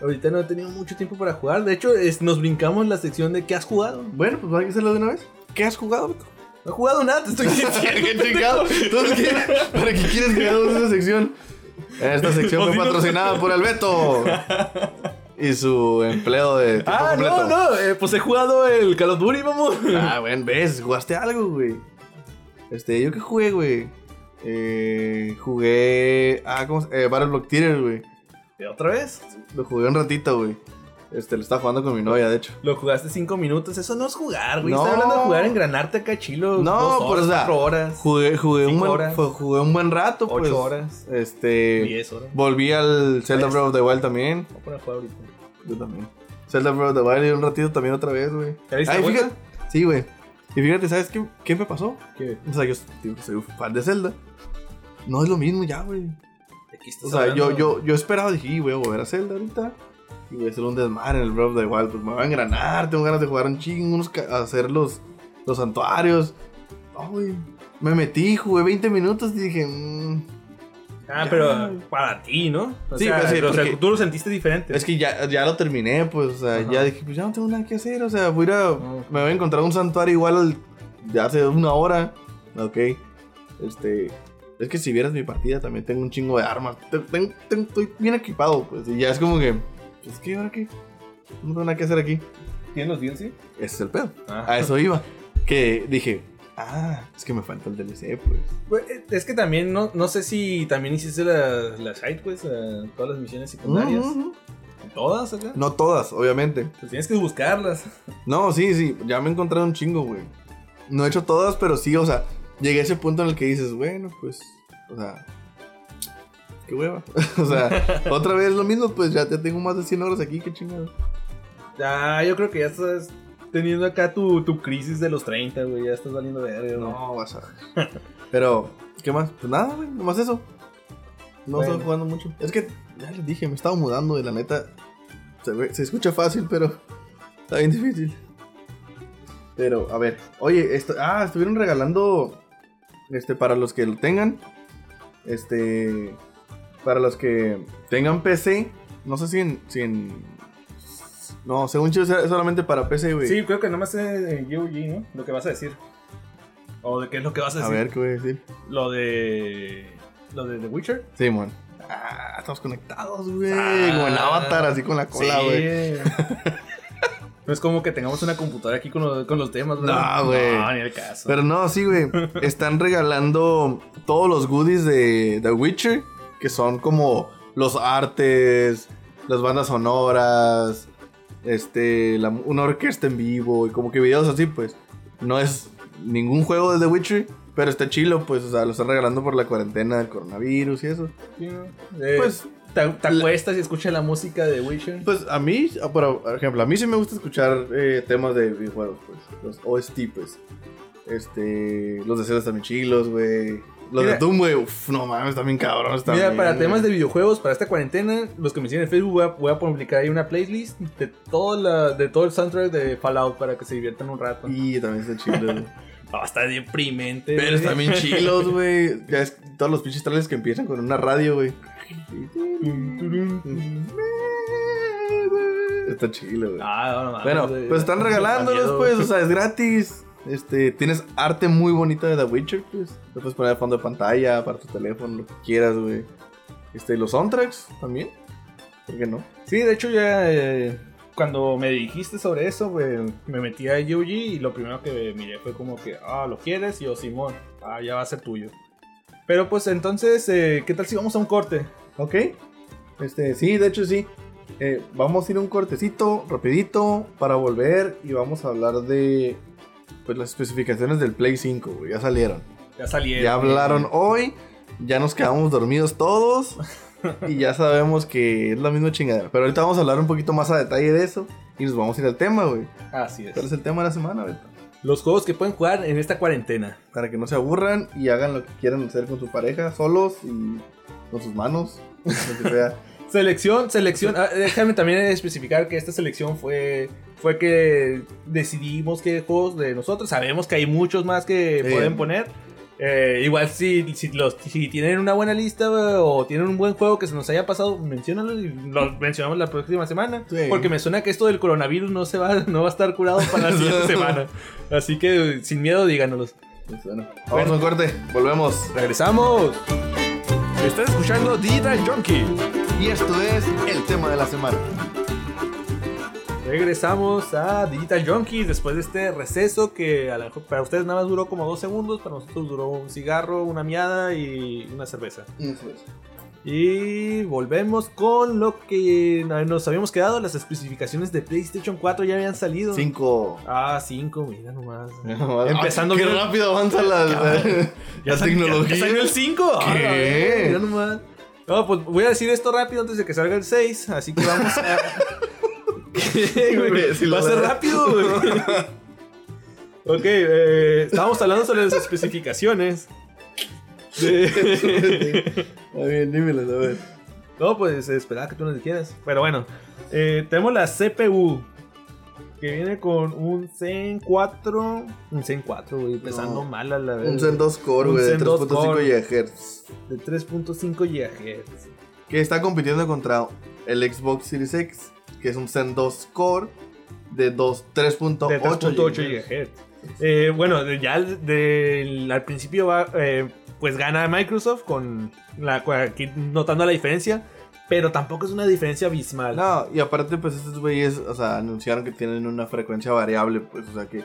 Ahorita no he tenido mucho tiempo para jugar. De hecho, es- nos brincamos la sección de ¿qué has jugado? Bueno, pues hay que hacerlo de una vez. ¿Qué has jugado, Beto? No he jugado nada, te estoy diciendo. ¿Qué chingado? Entonces, ¿qué- ¿Para qué quieres que hagamos esa sección? Esta sección fue patrocinada por el Beto. y su empleo de tiempo Ah, completo. no, no. eh, pues he jugado el Call of Duty, vamos. Ah, bueno, ves, jugaste algo, güey. Este, ¿yo qué jugué, güey? Eh, jugué. Ah, ¿cómo se- eh, Battle Block Theater, güey. ¿Otra vez? Lo jugué un ratito, güey. Este, lo estaba jugando con mi novia, de hecho. Lo jugaste cinco minutos. Eso no es jugar, güey. No. Estaba hablando de jugar, engranarte acá chilo. No, dos pero, horas, o sea, cuatro horas. Jugué, jugué, un buen, horas. jugué un buen rato, Ocho pues. horas. Este. Diez horas. Volví al Zelda Pues. Breath of the Wild también. Voy a poner a jugar ahorita. Yo también. Zelda Breath of the Wild y un ratito también otra vez, güey. ¿Ya viste Ay, vuelta? fíjate. Sí, güey. Y fíjate, ¿sabes qué, qué me pasó? ¿Qué? O sea, yo digo, soy fan de Zelda. No es lo mismo ya, güey. ¿De qué estás O sea, yo, hablando? yo, yo esperaba, dije, "Y voy a volver a Zelda ahorita. Y voy a hacer un desmadre en el Breath of the Wild. Pues me voy a engranar, tengo ganas de jugar un chingo, unos hacer los, los santuarios. Güey. Me metí, jugué 20 minutos y dije, mmm, Ah, Ya. pero para ti, ¿no? O Sí, sea, pues sí, o sea, tú lo sentiste diferente. Es que ya, ya lo terminé, pues, o sea, Ajá. ya dije, pues ya no tengo nada que hacer, o sea, voy a ir a, Ah. me voy a encontrar un santuario igual al de hace una hora, ok, este, es que si vieras mi partida también tengo un chingo de armas, estoy bien equipado, pues, y ya es como que, pues, ¿qué, ahora qué? No tengo nada que hacer aquí, ¿Tienes los DLC? ese es el pedo, Ah. a eso iba, que dije, ah, es que me falta el DLC, pues, Pues, eh, es que también, no, no sé si también hiciste las las side eh, todas las misiones secundarias. Ujú. ¿Todas acá? no todas, obviamente, Pues tienes que buscarlas. No, sí, sí, ya me he encontrado un chingo, güey. No he hecho todas, pero sí, o sea, llegué a ese punto en el que dices, bueno, pues, o sea, qué hueva. o sea, otra vez lo mismo, pues ya te tengo más de 100 horas aquí, qué chingado. Ya, yo creo que ya estás teniendo acá tu, tu crisis de los 30, güey. Ya estás valiendo verga, güey. No, vas a ver. Pero, ¿qué más? Pues nada, güey, nomás eso. No Bueno. estoy jugando mucho. Es que, ya les dije, me estaba mudando y la neta, se, ve- se escucha fácil, pero está bien difícil. Pero, a ver, oye, esto, ah, estuvieron regalando, este, para los que lo tengan, este, para los que tengan PC, no sé si en, si en, no, según yo es solamente para PC, güey. Sí, creo que nomás es GOG, ¿no? Lo que vas a decir. ¿O de qué es lo que vas a A decir? ver, ¿qué voy a decir? Lo de. Lo de The Witcher. Sí, mon. Ah, estamos conectados, güey. Ah. como en Avatar, así con la cola, Sí. güey. no es como que tengamos una computadora aquí con, lo- con los temas, ¿verdad? No, güey. No, ni el caso. Pero no, sí, güey. Están regalando todos los goodies de The Witcher, que son como los artes, las bandas sonoras, este, la- una orquesta en vivo y como que videos así, pues. No es ningún juego de The Witcher, pero está chilo, pues, o sea, lo están regalando por la cuarentena del coronavirus y eso. Eh, Pues, te, te acuestas y escuchas la música de The Witcher. Pues a mí, ah, por ejemplo, a mí sí me gusta escuchar eh, temas de videojuegos, pues. Los OST, pues. Este. Los de Zelda están bien chilos, güey. Mira. de Doom, güey. Uf, no mames, también cabrones Mira, también. para güey. temas de videojuegos, para esta cuarentena, los que me siguen en Facebook, voy a, voy a publicar ahí una playlist de todo, la, de todo el soundtrack de Fallout para que se diviertan un rato. Y también está chido. No, está deprimente. Pero están bien chilos, güey. Ya es todos los pinches trailers que empiezan con una radio, güey. Está chilo, güey. Ah, no, no, Bueno, pues están regalándolos, pues, o sea, es gratis. Este, tienes arte muy bonito de The Witcher, pues. Lo puedes poner de fondo de pantalla, para tu teléfono, lo que quieras, güey. Este, los soundtracks también. ¿Por qué no? Sí, de hecho ya eh, cuando me dijiste sobre eso, güey, me metí a GOG y lo primero que miré fue como que, ah, ¿lo quieres? Y yo, Simón, ah, ya va a ser tuyo. Pero pues entonces, eh, ¿qué tal si vamos a un corte? Ok. Este, sí, de hecho sí. Eh, vamos a ir a un cortecito, rapidito, para volver y vamos a hablar de pues las especificaciones del Play 5, güey. Ya salieron. Ya salieron. Ya hablaron hoy, ya nos quedamos dormidos todos y ya sabemos que es la misma chingadera. Pero ahorita vamos a hablar un poquito más a detalle de eso y nos vamos a ir al tema, güey. Así es. ¿Cuál es el tema de la semana, güey? Los juegos que pueden jugar en esta cuarentena. Para que no se aburran y hagan lo que quieran hacer con su pareja, solos y con sus manos. lo que sea. Selección, selección. Ah, déjame también especificar que esta selección fue fue que decidimos qué juegos de nosotros. Sabemos que hay muchos más que Sí. pueden poner. Eh, igual si, si, los, si tienen una buena lista o tienen un buen juego que se nos haya pasado, menciónalo y lo mencionamos la próxima semana. Sí. Porque me suena que esto del coronavirus no se va, no va a estar curado para la siguiente semana. Así que sin miedo díganos. Pues bueno, vamos a un corte, volvemos. ¡Regresamos! Estás escuchando Digital Junkie. Y esto es el tema de la semana. Regresamos a Digital Junkies después de este receso que a lo mejor para ustedes nada más duró como dos segundos, para nosotros duró un cigarro, una miada y una cerveza. Y volvemos con lo que nos habíamos quedado. Las especificaciones de PlayStation 4 ya habían salido. Cinco. Ah, 5, mira nomás. Empezando Empezando Qué bien- rápido avanza la, la sal- tecnología. Ya, salió el 5. ¿Qué? mira nomás. No, pues voy a decir esto rápido antes de que salga el 6. Así que vamos a. ¿Qué, güey? Imbécil, Va a ser rápido, güey. ok, eh, estábamos hablando sobre las especificaciones. de- Está bien, dímelas, a ver. No, pues esperaba que tú nos dijeras. Pero bueno, eh, tenemos la CPU. Que viene con un Zen 4. Un Zen 4, güey. Empezando No. mal a la vez. Un Zen 2 Core, Un güey, de Zen 2 3.5 Core. GHz. De 3.5 GHz. Que está compitiendo contra el Xbox Series X, que es un Zen 2 Core de dos- 3.8 De 3.8 GHz. Eh, bueno, ya al- principio va, eh, pues gana Microsoft con la aquí notando la diferencia, pero tampoco es una diferencia abismal. No, y aparte, pues estos güeyes, o sea, anunciaron que tienen una frecuencia variable, pues, o sea, que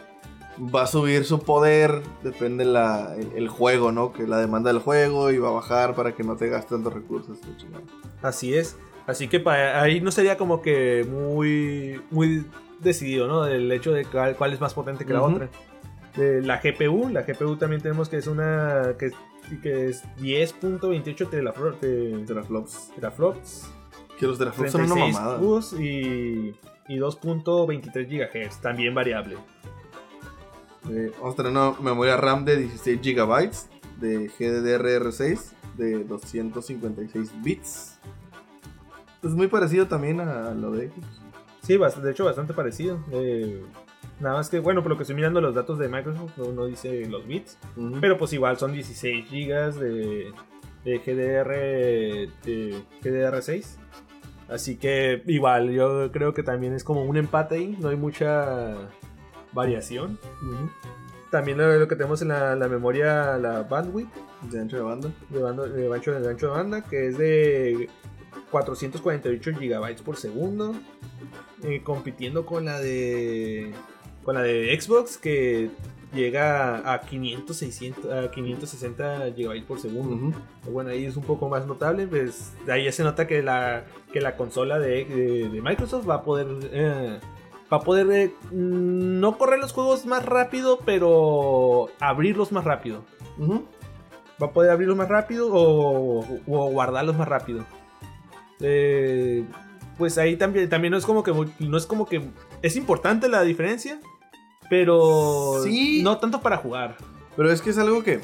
va a subir su poder, depende la, el, el juego, ¿no? Que la demanda del juego y va a bajar para que no te gastes tantos recursos. Así es. Así que pa- ahí no sería como que muy, muy decidido, ¿no? El hecho de cuál, cuál es más potente que la otra. De la GPU, la GPU también tenemos que es una que, que es 10.28 teraflop- te- Teraflops. teraflops. Que los teraflops son una 36 mamada. y, y 2.23 GHz, también variable. Eh, vamos a tener una memoria RAM de 16 GB de GDDR6 de 256 bits. Es muy parecido también a lo de Xbox. Sí, de hecho bastante parecido. Eh, nada más que, bueno, por lo que estoy mirando los datos de Microsoft, no, no dice los bits. Pero pues igual son 16 GB de, de GDR de GDR6. Así que igual yo creo que también es como un empate ahí, no hay mucha variación. También lo, lo que tenemos en la, la memoria, la bandwidth De ancho de banda. de, banda- de ancho, de ancho de banda, que es de 448 GB por segundo, eh, compitiendo con la de con la de Xbox que llega a 500, 600, a 560 GB por segundo. Bueno, ahí es un poco más notable, pues de ahí ya se nota que la, que la consola de, de- de Microsoft va a poder, eh, va a poder eh, no correr los juegos más rápido, pero abrirlos más rápido. Ujú. Va a poder abrirlos más rápido o, o guardarlos más rápido. Eh, pues ahí también, también no es como que no es como que es importante la diferencia, pero Sí. no tanto para jugar. Pero es que es algo que,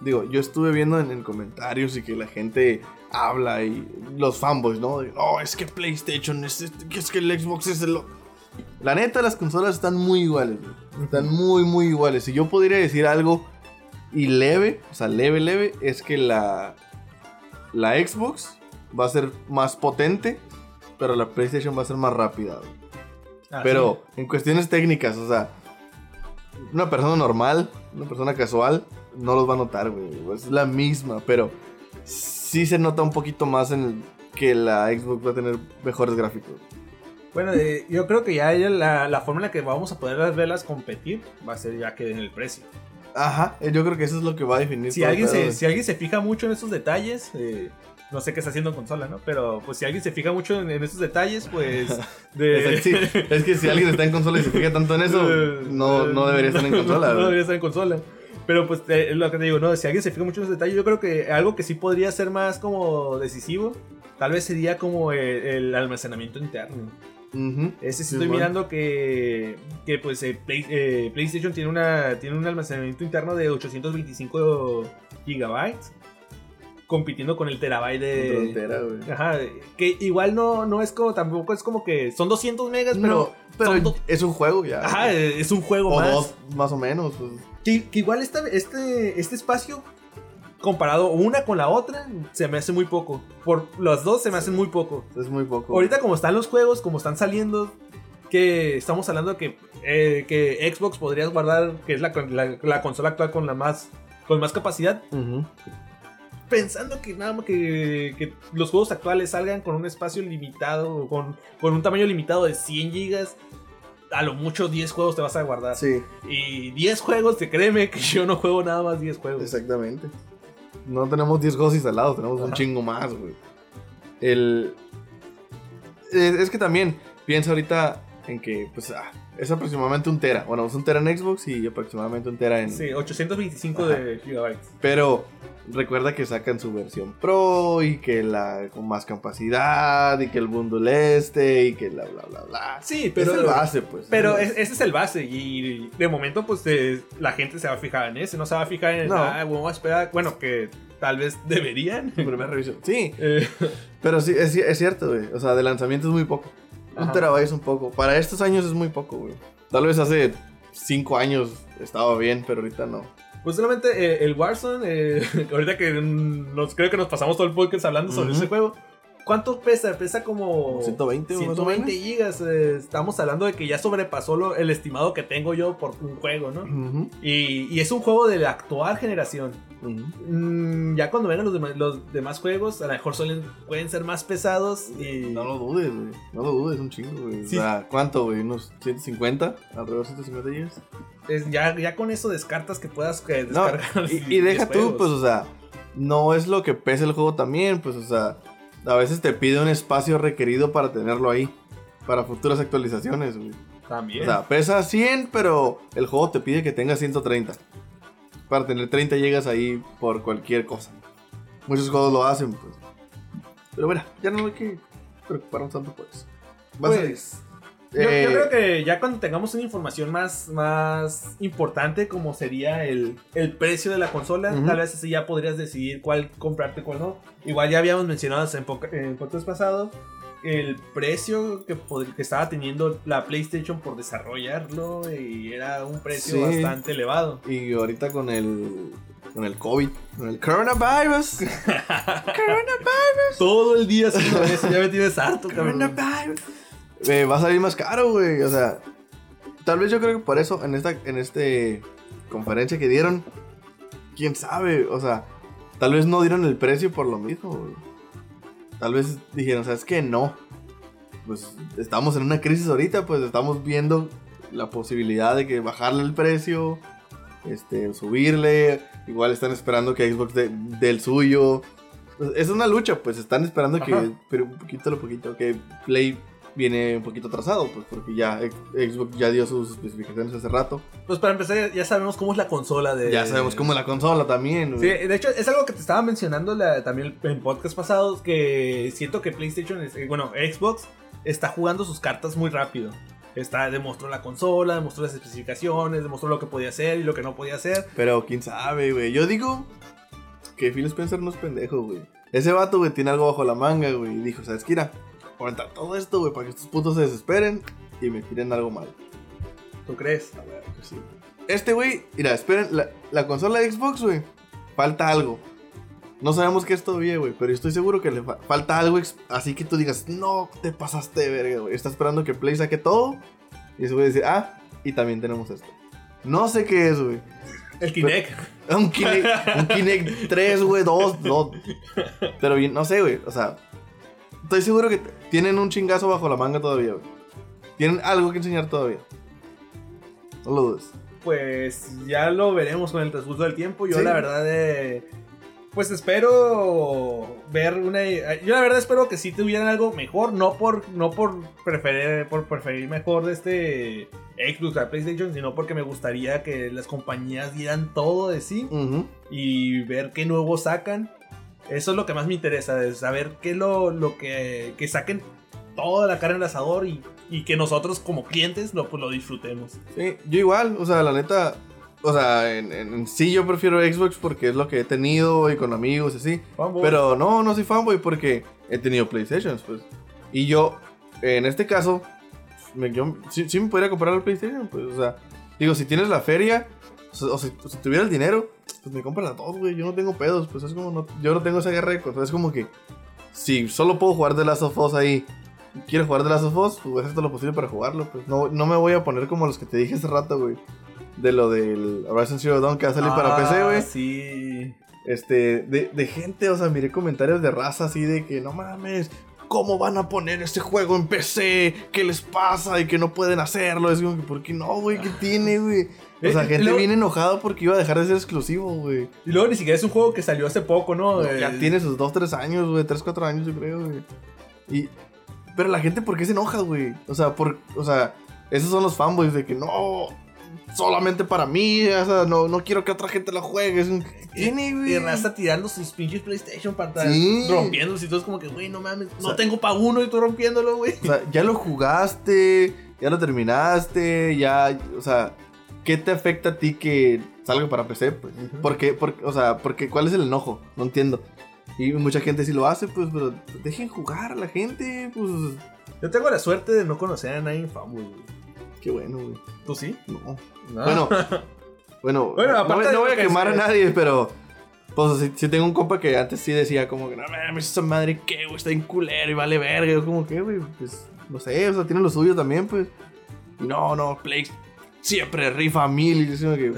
digo, yo estuve viendo en, en comentarios y que la gente habla y los fanboys, ¿no? De, oh, es que PlayStation, es, este- que es que el Xbox es el... o-". La neta, las consolas están muy iguales, güey. Están muy, muy iguales. Si yo podría decir algo y leve, o sea, leve, leve, es que la, la Xbox va a ser más potente, pero la PlayStation va a ser más rápida. Ah, Pero en cuestiones técnicas, o sea, una persona normal, una persona casual, no los va a notar, güey. Es la misma, pero sí se nota un poquito más en el- que la Xbox va a tener mejores gráficos. Bueno, eh, yo creo que ya la, la forma en la que vamos a poder verlas competir va a ser ya que en el precio. Ajá, eh, yo creo que eso es lo que va a definir. Si alguien, se, si alguien se fija mucho en esos detalles, eh, no sé qué está haciendo en consola, ¿no? Pero pues si alguien se fija mucho en, en esos detalles, pues... De... Es, sí, es que si alguien está en consola y se fija tanto en eso, no, no debería estar en consola. no debería estar en consola. Pero pues eh, lo que te digo, ¿no? Si alguien se fija mucho en esos detalles, yo creo que algo que sí podría ser más como decisivo, tal vez sería como el, el almacenamiento interno. Ujú. Ese sí estoy mirando que, que pues eh, Play- eh, PlayStation tiene, una, tiene un almacenamiento interno de 825 gigabytes, compitiendo con el terabyte de... Frontera, güey. Ajá, que igual no, no es como, tampoco es como que son 200 megas, pero... No, pero do- es un juego ya. Ajá, güey. es un juego o más. dos, más o menos. pues. Que, que igual esta- este, este espacio, comparado una con la otra, se me hace muy poco. Por los dos se me hacen muy poco. Es muy poco. Ahorita como están los juegos, como están saliendo, que estamos hablando que, eh, que Xbox podrías guardar, que es la, la- la consola actual con la más con más capacidad, Ujú. Pensando que nada más que, que los juegos actuales salgan con un espacio limitado, con, con un tamaño limitado de 100 gigas, a lo mucho 10 juegos te vas a guardar. Sí, Y 10 juegos, te créeme que yo no juego nada más 10 juegos. exactamente. No tenemos 10 juegos instalados, tenemos un chingo más, güey. El. Es, es que también piensa ahorita en que, pues, ah, es aproximadamente un tera. Bueno, es un tera en Xbox y aproximadamente un tera en. Sí, 825 Ajá. de gigabytes. Pero recuerda que sacan su versión Pro y que la con más capacidad y que el bundle este y que la bla bla bla. Sí, pero- es el base, pues. Pero es es- ese es el base y de momento pues eh, la gente se va a fijar en ese, no se va a fijar en No. ah, vamos a esperar, bueno, que tal vez deberían. primera revisión. Sí, Eh, pero sí, es, es cierto, güey. O sea, de lanzamiento es muy poco. Un Ajá. terabyte es un poco. Para estos años es muy poco, güey. Tal vez hace cinco años estaba bien, pero ahorita no. pues solamente eh, el Warzone, eh, ahorita que nos, creo que nos pasamos todo el podcast hablando sobre ese juego. ¿Cuánto pesa? Pesa como 120 o más o 120 menos. gigas. eh, estamos hablando de que ya sobrepasó lo- el estimado que tengo yo por un juego, ¿no? Y, y es un juego de la actual generación. Mm, ya cuando vengan los, demás- los demás juegos, a lo mejor suelen, pueden ser más pesados y... No lo dudes, güey. No lo dudes, un chingo, güey. Sí. O sea, ¿cuánto, güey? ¿Unos 150? ¿Alrededor de 150 gigas? es- ya, ya con eso descartas que puedas No, descargar. y, y deja tú, pues, o sea, no es lo que pesa el juego también, pues, o sea, a veces te pide un espacio requerido para tenerlo ahí, para futuras actualizaciones, güey. También. O sea, pesa 100, pero el juego te pide que tenga 130. Para tener 30 llegas ahí por cualquier cosa. Muchos juegos lo hacen, pues. Pero bueno, ya no hay que preocuparnos tanto por eso. Vas pues, yo, eh, yo creo que ya cuando tengamos una información más, más importante, como sería el, el precio de la consola, tal vez así ya podrías decidir cuál comprarte, cuál no. Igual ya habíamos mencionado en, en podcast pasados el precio que, que estaba teniendo la PlayStation por desarrollarlo y era un precio Sí. bastante elevado. Y ahorita con el. Con el COVID, con el coronavirus. Todo el día haciendo eso, ya me tienes harto, cabrón. Eh, va a salir más caro, güey. O sea, tal vez yo creo que por eso en esta en este conferencia que dieron, quién sabe, o sea, tal vez no dieron el precio por lo mismo, güey. Tal vez dijeron, ¿sabes qué? No. Pues estamos en una crisis ahorita, pues estamos viendo la posibilidad de que bajarle el precio, este, subirle. Igual están esperando que Xbox dé dé el suyo. Pues, es una lucha, pues están esperando que, pero un poquito a poquito, que Play viene un poquito atrasado, pues porque ya Xbox ya dio sus especificaciones hace rato. Pues para empezar, ya sabemos cómo es la consola de. Ya sabemos cómo la consola también. Sí, güey. de hecho, es algo que te estaba mencionando la- también en podcast pasados, que siento que PlayStation, es- bueno, Xbox, está jugando sus cartas muy rápido. Está, demostró la consola, demostró las especificaciones, demostró lo que podía hacer y lo que no podía hacer. Pero quién sabe, güey. Yo digo que Phil Spencer no es pendejo, güey. Ese vato, güey, tiene algo bajo la manga, güey. Y dijo, ¿sabes qué? Mira, voy a aventar todo esto, güey, para que estos putos se desesperen y me tiren algo mal. ¿Tú crees? A ver, que sí. Este, güey, mira, esperen, la, la consola de Xbox, güey, falta algo. No sabemos qué es todavía, güey, pero estoy seguro que le fa- falta algo así que tú digas, no, te pasaste de verga, güey. Está esperando que Play saque todo y se voy a decir, ah, y también tenemos esto. No sé qué es, güey. El Kinect. Un Kinect, un Kinect 3, güey, 2, 2. Pero bien, no sé, güey. O sea, estoy seguro que tienen un chingazo bajo la manga todavía, güey. Tienen algo que enseñar todavía. No lo dudes. Pues ya lo veremos con el transcurso del tiempo. Yo Sí. la verdad eh, pues espero ver una yo la verdad espero que sí tuvieran algo mejor, no por no por preferir por preferir mejor de este Xbox a PlayStation, sino porque me gustaría que las compañías dieran todo de sí y ver qué nuevo sacan. Eso es lo que más me interesa, es saber qué lo, lo que, que saquen toda la carne en el asador y, y que nosotros como clientes lo, pues, lo disfrutemos. Sí, yo igual, o sea, la neta. O sea, en, en- en sí yo prefiero Xbox porque es lo que he tenido y con amigos y así. Fanboy. Pero no, no soy fanboy porque he tenido PlayStations, pues. Y yo, en este caso, me, yo, sí, sí me podría comprar el PlayStation, pues. O sea, digo, si tienes la feria, o, si, si tuviera el dinero, pues me compran a todos, güey. Yo no tengo pedos, pues es como, no, yo no tengo esa guerra de cosas. Es como que, si solo puedo jugar The Last of Us ahí, quiero jugar The Last of Us, pues voy a hacer todo lo posible para jugarlo, pues. No, no me voy a poner como los que te dije hace rato, güey. De lo del Horizon Zero Dawn que va a salir para Ah, PC, güey. Sí. Este, de, de gente, o sea, miré comentarios de raza así de que no mames, ¿cómo van a poner este juego en PC? ¿Qué les pasa? Y que no pueden hacerlo. Es como que, ¿por qué no, güey? ¿Qué tiene, güey? O sea, Eh, gente luego- viene enojada porque iba a dejar de ser exclusivo, güey. Y luego ni siquiera es un juego que salió hace poco, ¿no? Ya Eh, tiene sus 2, 3 años, güey. 3, 4 años, yo creo, güey. Y... Pero la gente, ¿por qué se enoja, güey? O sea, por... O sea, esos son los fanboys de que no... Solamente para mí, o sea, no, no quiero que otra gente lo juegue. Es un... ¿qué tiene, güey? Y raza tirando sus pinches PlayStation para atrás, Sí. rompiéndolos y todo es como que, güey, no mames, no sea- tengo pa' uno y tú rompiéndolo, güey. O sea, ya lo jugaste, ya lo terminaste, ya, o sea, ¿qué te afecta a ti que salga para PC? Pues? ¿Por qué? Por- o sea, porque ¿cuál es el enojo? No entiendo. Y mucha gente sí lo hace, pues, pero dejen jugar a la gente, pues, Yo tengo la suerte de no conocer a nadie en fanboy, güey. qué bueno, güey. ¿Tú sí? No. No. Bueno, bueno, Bueno, no, aparte no voy a que quemar a nadie, pero, pues, si, si tengo un compa que antes sí decía como que, no mames, esa madre, ¿qué, güey? Está en culero y vale verga. Yo como que, güey, pues, no sé, o sea, tiene lo suyo también, pues. No, no, Play siempre rifa mil. Y que,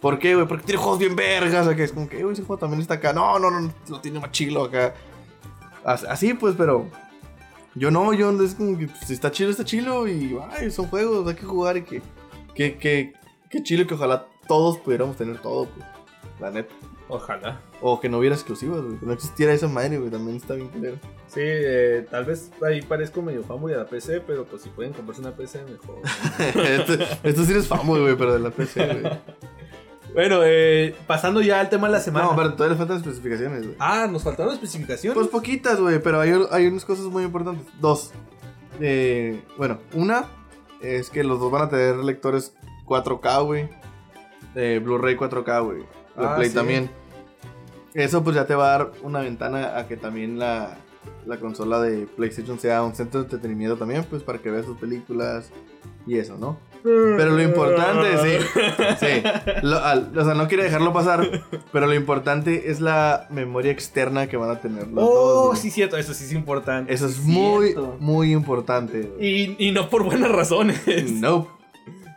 ¿por qué, güey? Porque tiene juegos bien vergas. O que es como que, güey, ese juego también está acá. No, no, no, lo tiene más chilo acá. As- Así, pues, pero. Yo no, yo es como que pues, si está chido, está chilo. Y son juegos, hay que jugar y que. Que, que, que chilo que ojalá todos pudiéramos tener todo, pues. La neta. Ojalá. O que no hubiera exclusivas, güey. Que no existiera esa madre, güey. También está bien culero. Sí, eh, tal vez ahí parezco medio fanboy de la PC, pero pues si pueden comprarse una PC, mejor. esto, esto sí eres fanboy, güey, pero de la PC, güey. bueno, eh, pasando ya al tema de la semana. No, pero todavía le faltan especificaciones, güey. Ah, nos faltaron especificaciones. Pues poquitas, güey, pero hay, hay unas cosas muy importantes. Dos. Eh, bueno, una es que los dos van a tener lectores 4K, güey. Eh, Blu-ray 4K, güey. La Ah, Play sí. también. Eso pues ya te va a dar una ventana a que también la, la consola de PlayStation sea un centro de entretenimiento también, pues para que veas sus películas y eso, ¿no? Pero lo importante, sí, sí. Lo- al- o sea, no quiere dejarlo pasar, pero lo importante es la memoria externa que van a tener los dos, Oh, güey. sí, cierto, eso sí es importante. Eso es Sí, muy, cierto. muy importante. Y, y no por buenas razones. Nope.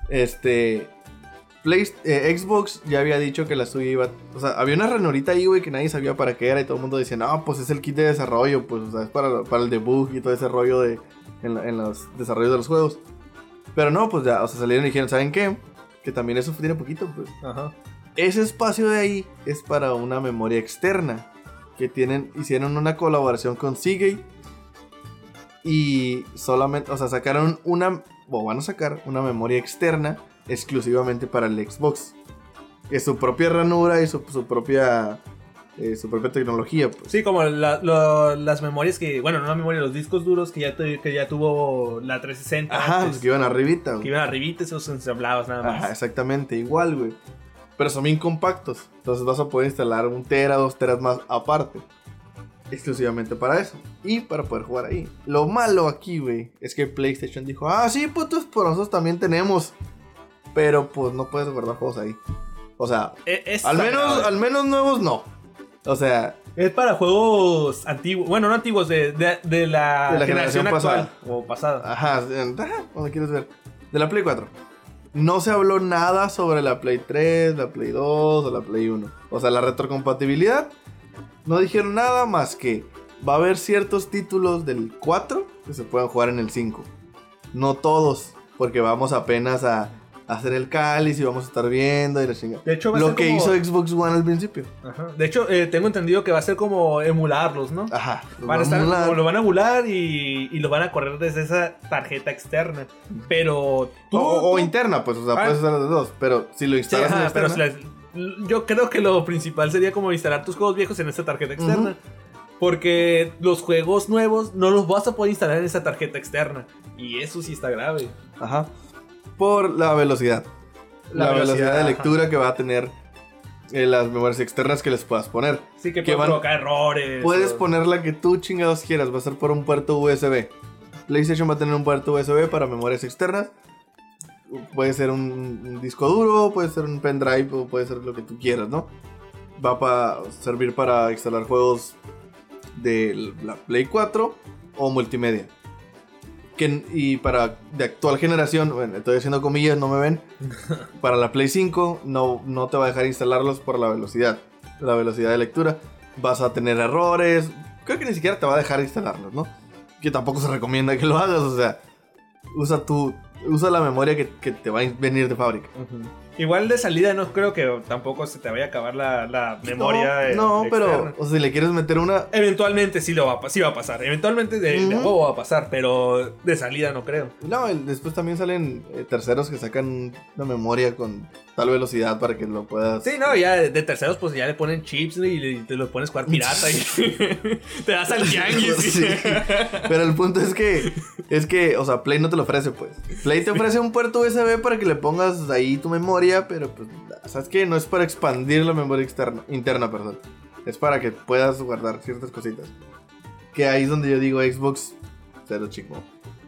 Este. Play- eh, Xbox ya había dicho que la suya iba. O sea, había una ranurita ahí, güey, que nadie sabía para qué era. Y todo el mundo decía, no, pues es el kit de desarrollo. Pues, o sea, es para, para el debug y todo ese rollo de. En los desarrollos de los juegos. Pero no, pues ya, o sea, salieron y dijeron, ¿saben qué? Que también eso tiene poquito, pues. Ajá. Ese espacio de ahí es para una memoria externa. Que tienen, hicieron una colaboración con Seagate. Y solamente, o sea, sacaron una, o van a sacar una memoria externa exclusivamente para el Xbox. Es su propia ranura y su, su propia, eh, su propia tecnología. Pues. Sí, como la- lo- las memorias que, bueno, no la memoria, los discos duros que ya, tu- que ya tuvo la 360. Ajá, antes, los que iban arribita. que iban arribita, esos ensamblados nada más. Ajá, exactamente, igual, güey. Pero son bien compactos. Entonces vas a poder instalar un tera, dos teras más aparte. Exclusivamente para eso. Y para poder jugar ahí. Lo malo aquí, güey, es que PlayStation dijo, ah, sí, putos, pues nosotros también tenemos. Pero pues no puedes guardar juegos ahí. O sea, E- es al menos, al menos nuevos no. O sea, Es para juegos antiguos, bueno, no antiguos, de, de, de la, De la generación, generación actual o pasada. Ajá, en- ajá, cuando quieres ver. De la Play 4. No se habló nada sobre la Play 3, la Play 2 o la Play 1. O sea, la retrocompatibilidad. No dijeron nada más que va a haber ciertos títulos del 4 que se puedan jugar en el 5. No todos, porque vamos apenas a hacer el cáliz y vamos a estar viendo y la chingada. De hecho, va a Lo ser que como- hizo Xbox One al principio. Ajá. De hecho, eh, tengo entendido que va a ser como emularlos, ¿no? Ajá. lo Van a estar, a- como lo van a emular y, y lo van a correr desde esa tarjeta externa. Pero tú. o, o- interna, pues, o sea, Ah. puedes usar las dos. Pero si lo Sí, instalas en ajá, pero externa- si las- yo creo que lo principal sería como instalar tus juegos viejos en esta tarjeta externa. Porque los juegos nuevos no los vas a poder instalar en esa tarjeta externa. Y eso sí está grave. Ajá. Por la velocidad. La, La velocidad, velocidad, de ajá. lectura que va a tener eh, las memorias externas que les puedas poner. Sí que, Que puede van- provocar errores. Puedes o- poner la que tú chingados quieras, va a ser por un puerto USB. PlayStation va a tener un puerto USB para memorias externas. Puede ser un, un disco duro, puede ser un pendrive o puede ser lo que tú quieras, ¿no? Va a servir para instalar juegos de la Play 4 o multimedia. Que, y para de actual generación, bueno, estoy haciendo comillas, no me ven. Para la Play 5 no, no te va a dejar instalarlos por la velocidad. La velocidad de lectura. Vas a tener errores. Creo que ni siquiera te va a dejar instalarlos, ¿no? que tampoco se recomienda que lo hagas, o sea, usa tu, usa la memoria que, que te va a venir de fábrica. Igual de salida no creo que tampoco se te vaya a acabar la, la memoria. eh, No, no, pero, o si le quieres meter una, Eventualmente sí, lo va, sí va a pasar. Eventualmente de, de huevo va a pasar, pero de salida no creo. no, después también salen eh, terceros que sacan una memoria con tal velocidad para que lo puedas... Sí, no, ya de, de terceros pues ya le ponen chips y, le- te lo pones jugar pirata y te das al tianguis. Sí. Pero el punto es que, es que, o sea, Play no te lo ofrece, pues. Play te ofrece un puerto USB para que le pongas ahí tu memoria, pero pues, ¿sabes qué? No es para expandir la memoria externa, interna, perdón. Es para que puedas guardar ciertas cositas. Que ahí es donde yo digo Xbox se lo chingó.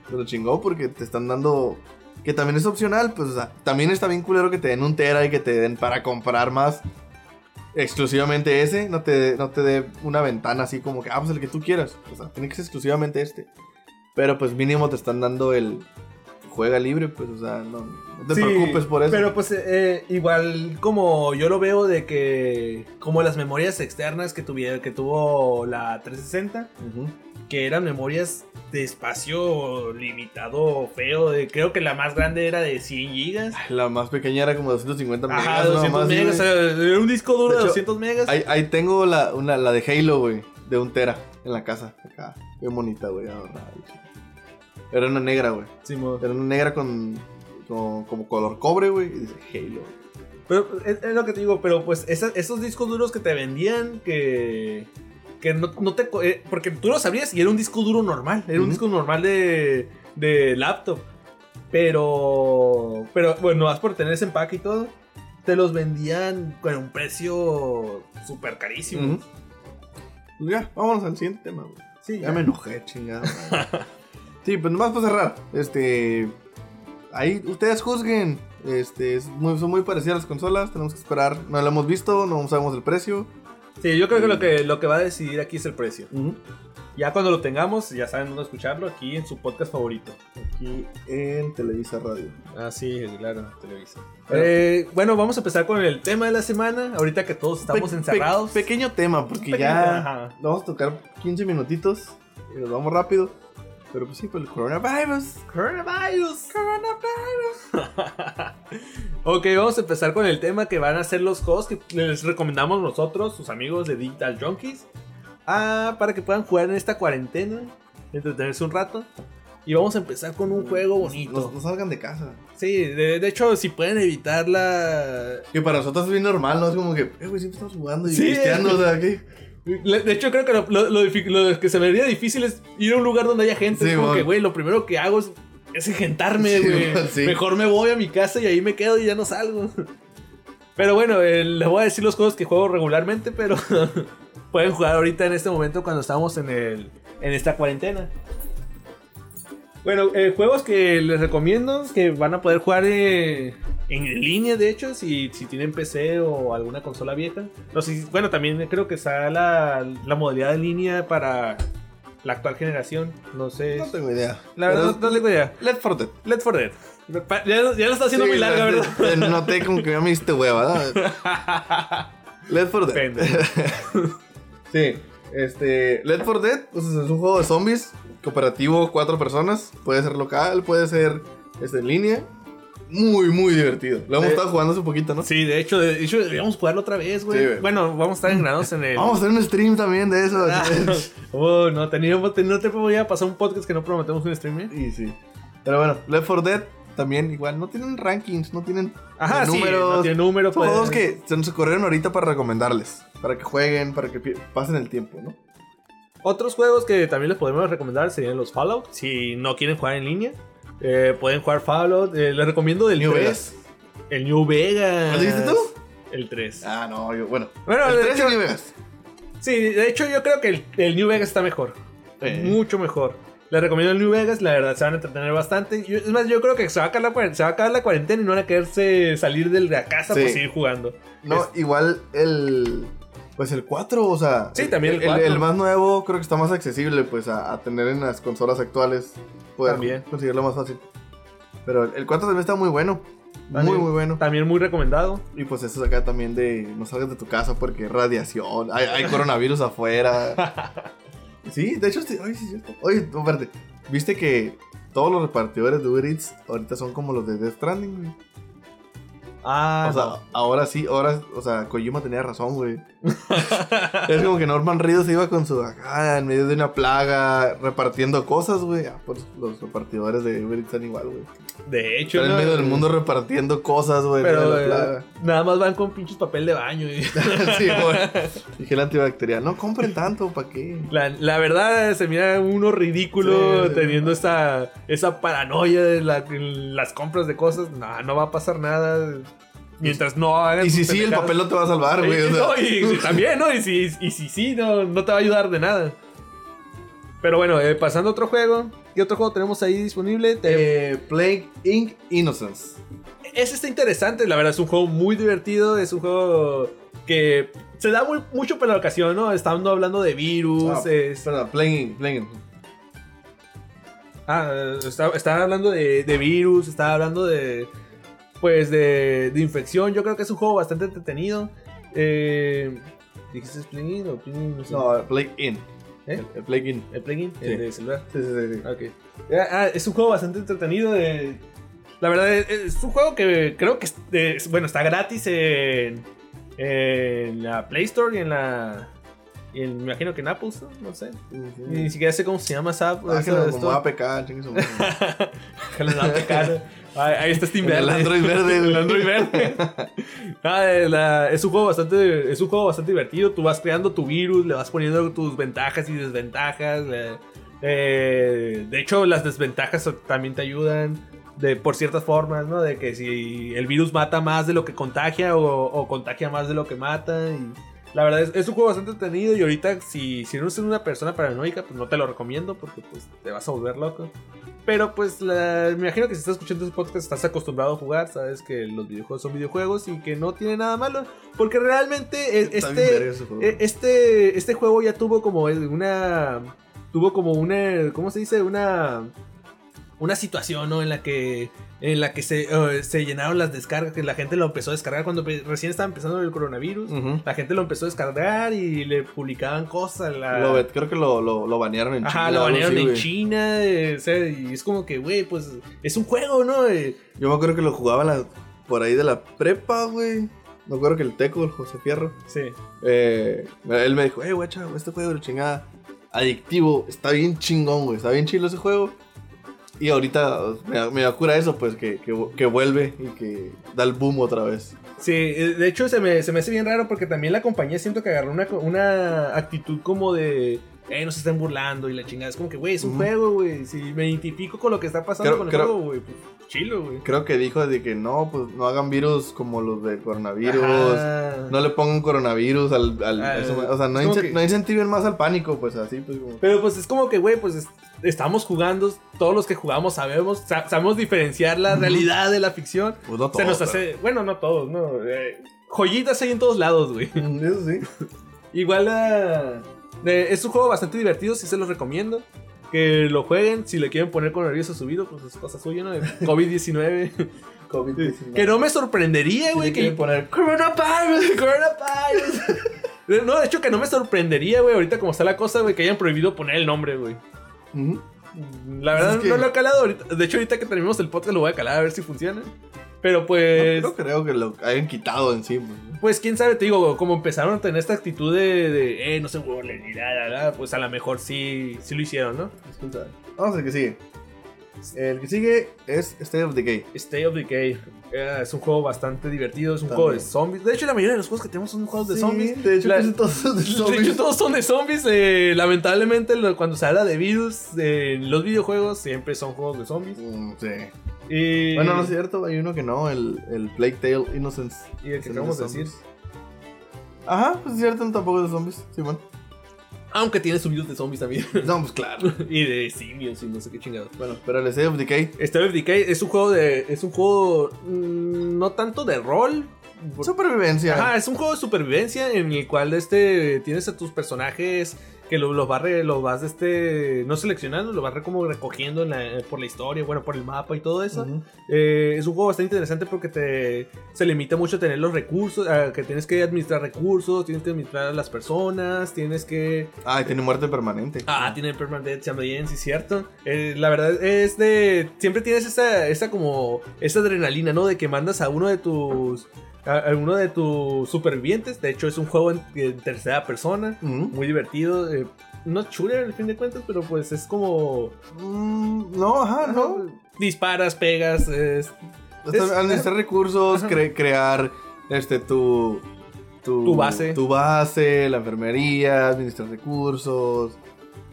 Se lo chingó porque te están dando... Que también es opcional, pues, o sea, también está bien culero que te den un tera y que te den para comprar más exclusivamente ese, no te, no te dé una ventana así como que, ah, pues el que tú quieras. O sea, tiene que ser exclusivamente este. Pero pues mínimo te están dando el juega libre, pues, o sea, no, no te Sí, preocupes por eso. Pero pues eh, igual como yo lo veo de que como las memorias externas que tuviera que tuvo la 360, Ujú. que eran memorias de espacio limitado feo, de, creo que la más grande era de 100 gigas. La más pequeña era como 250 megas. Ajá, ¿no? 200 Más, megas, o güey. sea, era un disco duro De de, hecho, 200 megas. Ahí, ahí tengo la, una, la de Halo, güey, de un tera en la casa. Acá, bien bonita, güey. ahorrada. Era una negra, güey. Simón. Era una negra con, con- como color cobre, güey. Y dice Halo. Pero es, es lo que te digo, pero pues esa- esos discos duros que te vendían que que no, no te eh, porque tú lo sabrías y era un disco duro normal, era un disco normal de, de laptop. Pero pero bueno, vas por tener ese empaque y todo, te los vendían con un precio súper carísimo. Pues ya, vámonos al siguiente tema, güey. Sí, Ya me enojé, chingada. sí, pues nomás para cerrar. Este. Ahí ustedes juzguen. Este, muy, son muy parecidas las consolas. Tenemos que esperar. No la hemos visto, no sabemos el precio. Sí, yo creo que lo que lo que va a decidir aquí es el precio. Ya cuando lo tengamos, ya saben dónde escucharlo aquí en su podcast favorito. Aquí en Televisa Radio. Ah, sí, claro, Televisa. Bueno. Eh, bueno, vamos a empezar con el tema de la semana. Ahorita que todos estamos Pe- encerrados. pe- pequeño tema, porque Pequeño ya tema, vamos a tocar 15 minutitos y nos vamos rápido. Pero pues sí, por el coronavirus. Coronavirus. ok, vamos a empezar con el tema que van a ser los juegos que les recomendamos nosotros, sus amigos de Digital Junkies. Ah, para que puedan jugar en esta cuarentena, entretenerse un rato. Y vamos a empezar con un juego bonito. No, salgan de casa. Sí, de, de hecho, si pueden evitar la, Que para nosotros es bien normal, ¿no? Es como que, eh, güey, siempre estamos jugando y Sí. pisteando, o sea, ¿qué? De hecho, creo que lo, lo- lo difi- lo que se me haría difícil es ir a un lugar donde haya gente. Sí, es como que, güey, lo primero que hago es, es engentarme, güey. sí. Mejor me voy a mi casa y ahí me quedo y ya no salgo. Pero bueno, eh, les voy a decir los juegos que juego regularmente, pero pueden jugar ahorita en este momento cuando estamos en, el, en esta cuarentena. Bueno, eh, juegos que les recomiendo que van a poder jugar eh, en línea, de hecho, si, si tienen PC o alguna consola vieja. No sé, si- bueno, también creo que está la, la modalidad en línea para la actual generación. No sé. No tengo idea. La verdad, no, no tengo idea. Left 4 Dead. Let's for Dead. Ya, ya lo está haciendo Sí, muy larga, la- ¿verdad? te- te Noté como que ya me diste hueva, ¿no? Left 4 Dead. Sí, este. Left 4 Dead pues, es un juego de zombies. Cooperativo, cuatro personas. Puede ser local, puede ser este, en línea. Muy, muy divertido. Lo hemos estado jugando hace poquito, ¿no? Sí, de hecho, de hecho deberíamos jugarlo otra vez, güey. Sí, bueno, vamos a estar engranados en el. Vamos a hacer un stream también de eso. Ah, oh, no, teníamos, te- no te voy a pasar un podcast que no prometemos un stream, ¿eh? y sí. Pero bueno, Left 4 Dead también igual. No tienen rankings, no tienen Ajá, eh, sí, no tiene número, Son pues. juegos que se nos ocurrieron ahorita para recomendarles. Para que jueguen, para que pasen el tiempo, ¿no? Otros juegos que también les podemos recomendar serían los Fallout. Si no quieren jugar en línea, eh, pueden jugar Fallout. Eh, les recomiendo del New 3. Vegas. El New Vegas. ¿Lo dijiste tú? El 3. Ah, no, yo, bueno. Bueno, el de 3 hecho- en New Vegas. Sí, de hecho yo creo que el, el New Vegas está mejor. Eh. Mucho mejor. Les recomiendo el New Vegas, la verdad se van a entretener bastante. Yo- es más, yo creo que se va, a acabar la, cuaren- se va a acabar la cuarentena y no van a quererse salir de la casa Sí. por seguir jugando. No, igual el. Pues el 4, o sea. Sí, también el el, 4. el más nuevo creo que está más accesible, pues, a, a tener en las consolas actuales. Poder También. conseguirlo más fácil. Pero el 4 también está muy bueno. Muy, También- muy bueno. También muy recomendado. Y pues eso es acá también de no salgas de tu casa porque radiación, hay, hay coronavirus afuera. Sí, de hecho, oye, sí, es cierto. Oye, ¿viste que todos los repartidores de Uber Eats ahorita son como los de Death Stranding, güey? Ah, o sea, no. ahora sí, ahora, o sea, Kojima tenía razón, güey. es como que Norman Reedus iba con su acá en medio de una plaga repartiendo cosas, güey. Ah, pues los repartidores de Uber están igual, güey. De hecho, Están en no, medio del mundo repartiendo cosas, güey, Pero de la eh, plaga. nada más van con pinches papel de baño. y- sí, güey. Dije el antibacterial, no compren tanto, ¿para qué? La, la verdad, se mira uno ridículo Sí, teniendo esa, esa paranoia de la- en las compras de cosas. No, no va a pasar nada. Mientras no hagan. Y si sí, el papel no te va a salvar, güey. Y, no, y- y también, ¿no? Y si, y si sí, no, no te va a ayudar de nada. Pero bueno, eh, pasando a otro juego. ¿Qué otro juego tenemos ahí disponible? Eh, Plague Inc. Innocence. Ese está interesante, la verdad es un juego muy divertido, es un juego que se da muy- mucho para la ocasión, ¿no? Estando hablando de virus, Ah, es- Perdón, Plague Inc. Plague Inc. ah, está, está hablando de, de virus, está hablando de, pues, de, de infección, yo creo que es un juego bastante entretenido. Eh, ¿Dijiste Plugin o Plugin? No sé. No, Plague Inc. ¿Eh? El, el Plague Inc. ¿El plugin? Sí. El de celular. Sí, sí, sí. sí. Ok. Ah, ah, es un juego bastante entretenido. de- La verdad, es, es un juego que creo que es- bueno, está gratis en, en la Play Store y en la. me imagino que en Apple Store, no sé. Ni siquiera sé cómo se llama esa app. Bájalo como store. APK, chingue su madre. Déjalo en APK. Ahí, está Steam En el Verde. Android verde. El Android verde. Ah, la- es un juego bastante es un juego bastante divertido. Tú vas creando tu virus, le vas poniendo tus ventajas y desventajas. eh, eh, de hecho, las desventajas también te ayudan de por ciertas formas, ¿no? De que si el virus mata más de lo que contagia o, o contagia más de lo que mata. Y la verdad es, es un juego bastante entretenido y ahorita si, si no eres una persona paranoica, pues no te lo recomiendo porque pues te vas a volver loco. Pero pues la- me imagino que si estás escuchando este podcast estás acostumbrado a jugar, sabes que los videojuegos son videojuegos y que no tiene nada malo. Porque realmente e- este, juego. e- este, este juego ya tuvo como una... Tuvo como una... ¿Cómo se dice? Una... Una situación, ¿no? En la que... En la que se, eh, se llenaron las descargas, que la gente lo empezó a descargar cuando recién estaba empezando el coronavirus. La gente lo empezó a descargar y le publicaban cosas. La... Lo creo que lo, lo, lo banearon en China. Ajá, lo banearon en güey. China, eh, o sea, y es como que, güey, pues es un juego, ¿no? Eh, Yo me acuerdo que lo jugaba la- por ahí de la prepa, güey. Me acuerdo que el Teco, el José Fierro, sí. eh, él me dijo, eh, guacha, este juego de chingada adictivo, está bien chingón, güey, está bien chido ese juego. Y ahorita me, me cura eso, pues, que, que, que vuelve y que da el boom otra vez. Sí, eh, de hecho se me, se me hace bien raro porque también la compañía siento que agarró una, una actitud como de, eh, no se estén burlando y la chingada. Es como que, güey, es un juego, güey. Si me identifico con lo que está pasando Creo- con el creo- juego, güey, pues chilo, güey. Creo que dijo de que no, pues no hagan virus como los de coronavirus. Ajá. No le pongan coronavirus al... al- Ah, eso, o sea, no, que- incentiven más al pánico, pues así, pues como... Pero pues es como que, güey, pues es- estamos jugando, todos los que jugamos sabemos, sa- sabemos diferenciar la realidad de la ficción. Pues no Se todos, nos hace, bueno, no todos, no. eh, joyitas hay en todos lados, güey. Eso sí. Igual ah, eh, es un juego bastante divertido, sí se los recomiendo. Que lo jueguen, si le quieren poner con nervioso subido, pues es cosa suya, ¿no? COVID-19. que no me sorprendería, güey, que poner... Coronavirus, coronavirus. no, de hecho que no me sorprendería, güey, ahorita como está la cosa, güey, que hayan prohibido poner el nombre, güey. La verdad Es que- no lo he calado ahorita. De hecho, ahorita que terminemos el podcast lo voy a calar a ver si funciona. Pero pues... No, no creo que lo hayan quitado encima. Pues quién sabe, te digo, como empezaron a tener esta actitud de, de eh, no se burlen ni nada, nada, pues a lo mejor sí, sí lo hicieron, ¿no? Vamos al que sigue. El que sigue es State of Decay. Stay of Decay eh, es un juego bastante divertido, es un También. juego de zombies. De hecho, la mayoría de los juegos que tenemos son juegos de Sí, zombies. De hecho, La- todos son de De zombies. hecho, todos son de zombies. eh, lamentablemente, cuando se habla de virus en los videojuegos, siempre son juegos de zombies. Mm, sí. Y, Bueno, no es cierto, hay uno que no, el, el Plague Tale Innocence. y el que acabamos de de decir. Ajá, pues es cierto, tampoco es de zombies. Sí, bueno. Aunque tiene su virus de zombies también. No, pues claro. y de simios y no sé qué chingados. bueno, pero el State of Decay. State of Decay es un juego de. Es un juego. mm, no tanto de rol. Supervivencia. Ajá, es un juego de supervivencia en el cual este tienes a tus personajes que lo- los vas, re- los vas este, no seleccionando, lo vas como recogiendo en la- por la historia, bueno, por el mapa y todo eso. Eh, es un juego bastante interesante porque te, se limita mucho a tener los recursos, a que tienes que administrar recursos, tienes que administrar a las personas, tienes que... Ah, y tiene muerte permanente. Ah, tiene permanent también, sí, cierto. Eh, la verdad es de... Siempre tienes esa, esa como... Esa adrenalina, ¿no? De que mandas a uno de tus... A, uno de tus supervivientes. De hecho, es un juego en, en tercera persona. Muy divertido. Eh, no es shooter al fin de cuentas, pero pues es como... Mm, no, ajá, no. Disparas, pegas, es- recursos, cre- crear este tu, Tu base. Tu base, la enfermería, administrar recursos.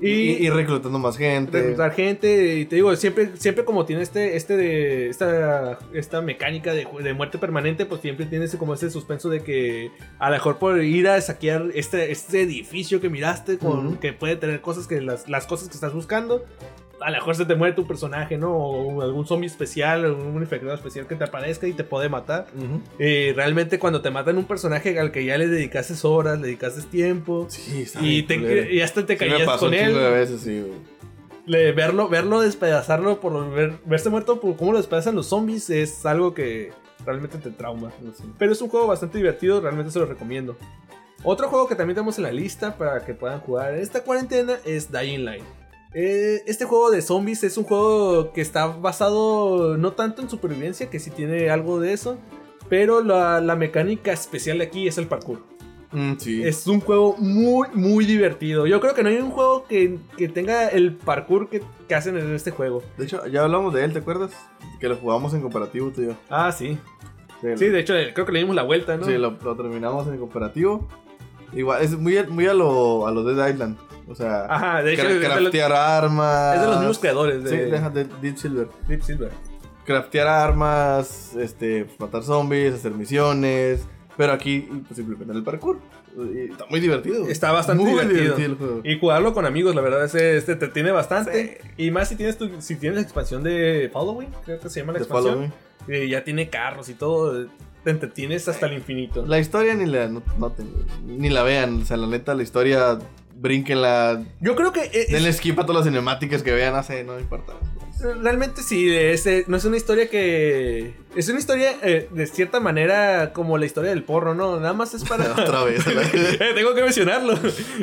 Y, reclutando más gente. reclutar gente y te digo siempre siempre como tiene este este de esta esta mecánica de, muerte permanente pues siempre tienes como ese suspenso de que a lo mejor por ir a saquear este este edificio que miraste con que puede tener cosas que las, las cosas que estás buscando a lo mejor se te muere tu personaje, ¿no? O algún zombie especial, algún infectado especial que te aparezca y te puede matar. Eh, realmente cuando te matan un personaje al que ya le dedicaste horas, le dedicaste tiempo Sí, y, te, y hasta te Sí me caías pasó con un chingo de él. veces, sí. Le- verlo, verlo despedazarlo por ver- verse muerto por cómo lo despedazan los zombies es algo que realmente te trauma. Pero es un juego bastante divertido, realmente se lo recomiendo. Otro juego que también tenemos en la lista para que puedan jugar en esta cuarentena es Dying Light. Eh, este juego de zombies es un juego que está basado no tanto en supervivencia, que sí tiene algo de eso, pero la, la mecánica especial de aquí es el parkour. Mm, sí. Es un juego muy, muy divertido. Yo creo que no hay un juego que, que tenga el parkour que, que hacen en este juego. De hecho, ya hablamos de él, ¿te acuerdas? Que lo jugamos en comparativo, yo. Ah, sí. Sí, Sí, de hecho, creo que le dimos la vuelta, ¿no? Sí, lo, lo terminamos en cooperativo. Igual, es muy, muy a lo, a lo Dead Island. O sea, Ajá, de hecho, cra- es de, los, craftear armas. es de los mismos creadores de, Sí, de Deep Silver. Deep Silver. Craftear armas, este, matar zombies, hacer misiones. Pero aquí pues, implementan el parkour. Y está muy divertido. Está bastante muy divertido. el juego. Y jugarlo con amigos, la verdad, ese, este te tiene bastante. Y más si tienes tu, si tienes la expansión de Following, creo que se llama la The expansión. eh, ya tiene carros y todo. Te entretienes hasta el infinito. La historia ni la noten, ni la vean. O sea, la neta, la historia, brínquenla. Yo creo que es- Denle skip a todas las cinemáticas que vean, hace, no importa. Realmente sí, es, eh, no es una historia que... Es una historia eh, de cierta manera como la historia del porro, ¿no? Nada más es para... Otra vez. Eh, tengo que mencionarlo.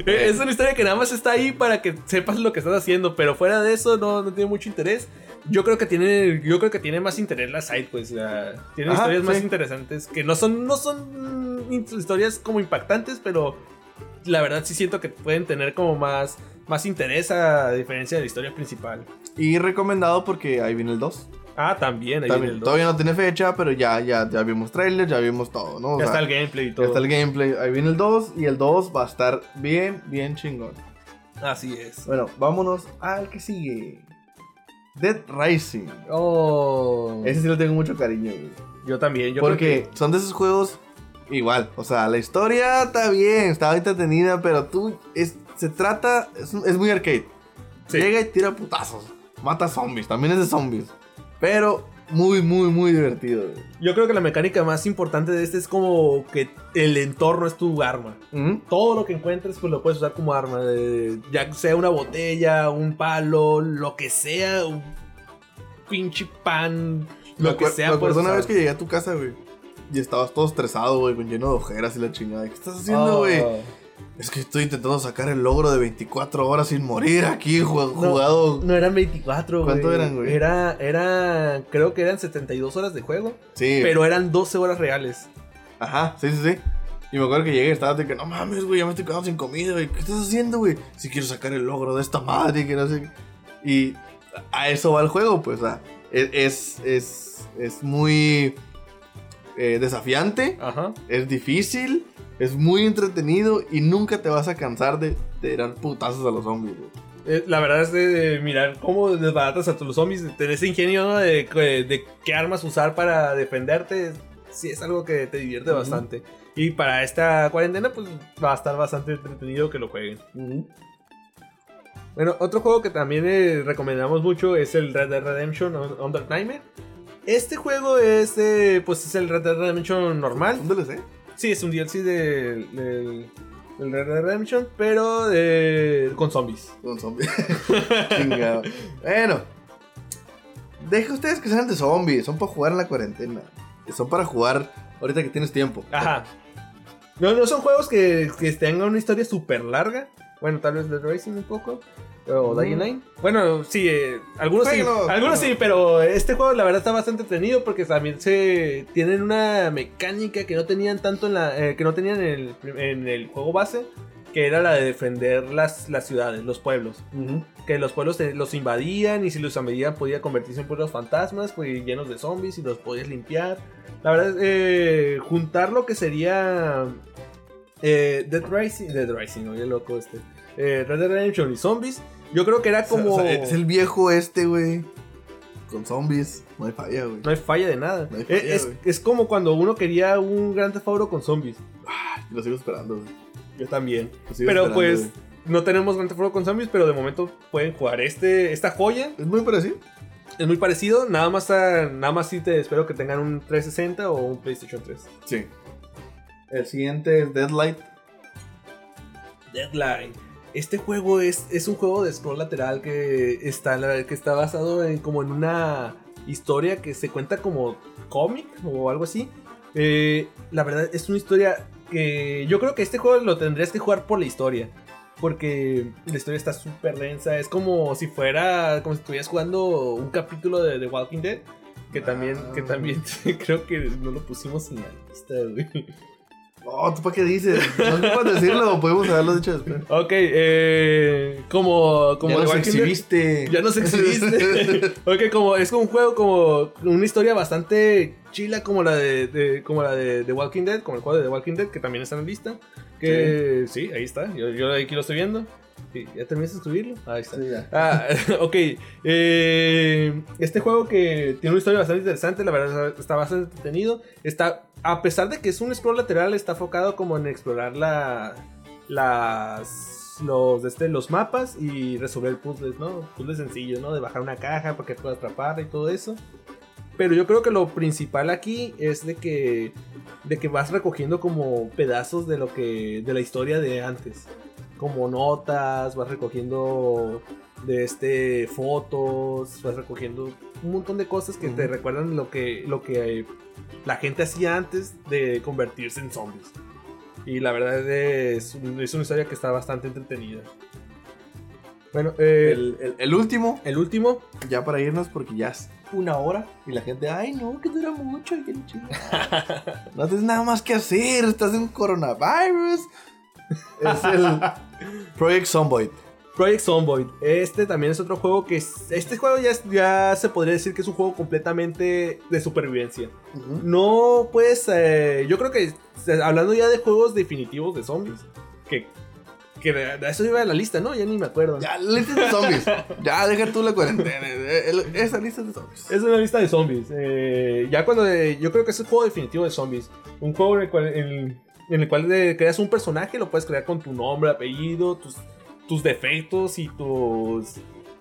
Eh, es una historia que nada más está ahí para que sepas lo que estás haciendo, pero fuera de eso no, no tiene mucho interés. Yo creo que tiene, yo creo que tiene más interés la side, pues. la- tiene Ajá, historias más interesantes que no son, no son historias como impactantes, pero la verdad sí siento que pueden tener como más, más interés a diferencia de la historia principal. Y recomendado porque ahí viene el 2. Ah, también, ahí También, viene el dos. todavía no tiene fecha, pero ya, ya, ya vimos trailers, ya vimos todo, ¿no? O Ya sea, está el gameplay y ya todo. está el gameplay. Ahí viene el 2 y el 2 va a estar bien, bien chingón. Así es. Bueno, vámonos al que sigue. Dead Rising. Oh. Ese sí le tengo mucho cariño, güey. Yo también. Yo Porque creo son de esos juegos igual. O sea, la historia está bien, está entretenida, pero tú es, se trata, es, es muy arcade. Sí. Llega y tira putazos. Mata zombies, también es de zombies. Pero muy, muy, muy divertido. güey. yo creo que la mecánica más importante de este es como que el entorno es tu arma. Todo lo que encuentres pues lo puedes usar como arma. ya sea una botella, un palo, lo que sea, un pinche pan, lo que sea. Me acuerdo una vez que llegué a tu casa, güey. Y estabas todo estresado, güey, con lleno de ojeras y la chingada. ¿Qué estás haciendo, Oh. güey? Es que estoy intentando sacar el logro de 24 horas sin morir aquí, No, jugado. No eran 24, güey. ¿Cuánto eran, güey? Era, era, creo que eran 72 horas de juego, Sí. pero eran 12 horas reales. Ajá, sí, sí, sí. Y me acuerdo que llegué y estaba de que no mames, güey, ya me estoy quedando sin comida, güey. ¿Qué estás haciendo, güey? Si quiero sacar el logro de esta madre, que no sé. qué. Y a eso va el juego, pues, es, es, es, es muy eh, desafiante, Ajá. es difícil, es muy entretenido y nunca te vas a cansar de, de dar putazos a los zombies, güey. Eh, La verdad es de, de mirar cómo desbaratas a los zombies, tener ese ingenio ¿no? de, de qué armas usar para defenderte. Sí, es algo que te divierte bastante. Y para esta cuarentena, pues va a estar bastante entretenido que lo jueguen. Bueno, otro juego que también eh, recomendamos mucho es el Red Dead Redemption Under Nightmare. Este juego es, eh, pues es el Red Dead Redemption normal. ¿Un DLC? Sí, es un DLC del, del, El Red Dead Redemption, pero eh, con zombies. Un zombie. Chingado. Bueno. Deja ustedes que sean de zombies. Son para jugar en la cuarentena. Son para jugar ahorita que tienes tiempo. Ajá. No, no son juegos que, que tengan una historia súper larga. Bueno, tal vez Dead Racing un poco. O Dying Light. Bueno, sí, eh, algunos sí. Algunos sí, pero este juego la verdad está bastante entretenido porque también se tienen una mecánica que no tenían tanto en la eh, que no tenían en el, en el juego base, que era la de defender las, las ciudades, los pueblos. Que los pueblos te- los invadían y si los invadían podía convertirse en pueblos fantasmas, pues llenos de zombies y los podías limpiar. La verdad, eh, juntar lo que sería eh, Dead Rising, Dead Rising, oye loco este, eh, Red Dead Redemption y zombies, yo creo que era como... O sea, es el viejo este, güey. Con zombies. No hay falla, güey. No hay falla de nada. No hay falla, es, es como cuando uno quería un Gran Auto con zombies. Lo sigo esperando, güey. Yo también. Lo sigo Pero pues no tenemos Theft Auto con zombies, pero de momento pueden jugar este esta joya. Es muy parecido. Es muy parecido, nada más a- nada más sí te espero que tengan un 360 o un PlayStation 3. Sí. El siguiente es Deadlight. Deadline. Este juego es, es un juego de scroll lateral que está, que está basado en como en una historia que se cuenta como cómic o algo así. Eh, la verdad es una historia que yo creo que este juego lo tendrías que jugar por la historia. Porque la historia está súper densa. Es como si fuera, como si estuvieras jugando un capítulo de The Walking Dead. Que también, que también creo que no lo pusimos en la lista, güey. Oh, ¿tú para qué dices? No es para decirlo, podemos haberlo dicho después. Ok, eh, como, como ya nos exhibiste. Ya nos exhibiste. ok, como es como un juego como una historia bastante chila como la de, de- como la de The Walking Dead, como el juego de The Walking Dead que también está en la lista. Que sí, ahí está. Yo, yo aquí lo estoy viendo. Sí, ¿Ya terminaste de escribirlo? Ahí está. Sí, ya. Ah, ok. Eh, este juego que tiene una historia bastante interesante, la verdad está bastante entretenido. Está, a pesar de que es un scroll lateral, está enfocado como en explorar la, las, los, este, los mapas y resolver puzzles, ¿no? Puzzles sencillos, ¿no? De bajar una caja para que puedas atraparla y todo eso. Pero yo creo que lo principal aquí es de que, de que vas recogiendo como pedazos de lo que, de la historia de antes como notas, vas recogiendo de este fotos, vas recogiendo un montón de cosas que te recuerdan lo que lo que eh, la gente hacía antes de convertirse en zombies. Y la verdad es, un- es una historia que está bastante entretenida. Bueno, eh, el, El, el- el último, último, ya para irnos, porque ya es una hora. Y la gente, ay, no, que dura mucho. y que la chingada". no tienes nada más que hacer, estás en coronavirus. Es el Project Zomboid. Project Zomboid. Este también es otro juego que es- este juego ya, es- ya se podría decir que es un juego completamente de supervivencia. No, pues, eh, yo creo que eh, hablando ya de juegos definitivos de zombies, que, que de- de eso iba a la lista, ¿no? Ya ni me acuerdo. Ya, lista de zombies. ya, deja tú la cuarentena. El- Esa lista de zombies. Es una lista de zombies. eh, ya cuando eh, yo creo que es el juego definitivo de zombies. Un juego en el cual, en- en el cual eh, creas un personaje, lo puedes crear con tu nombre, apellido, tus, tus defectos y tus.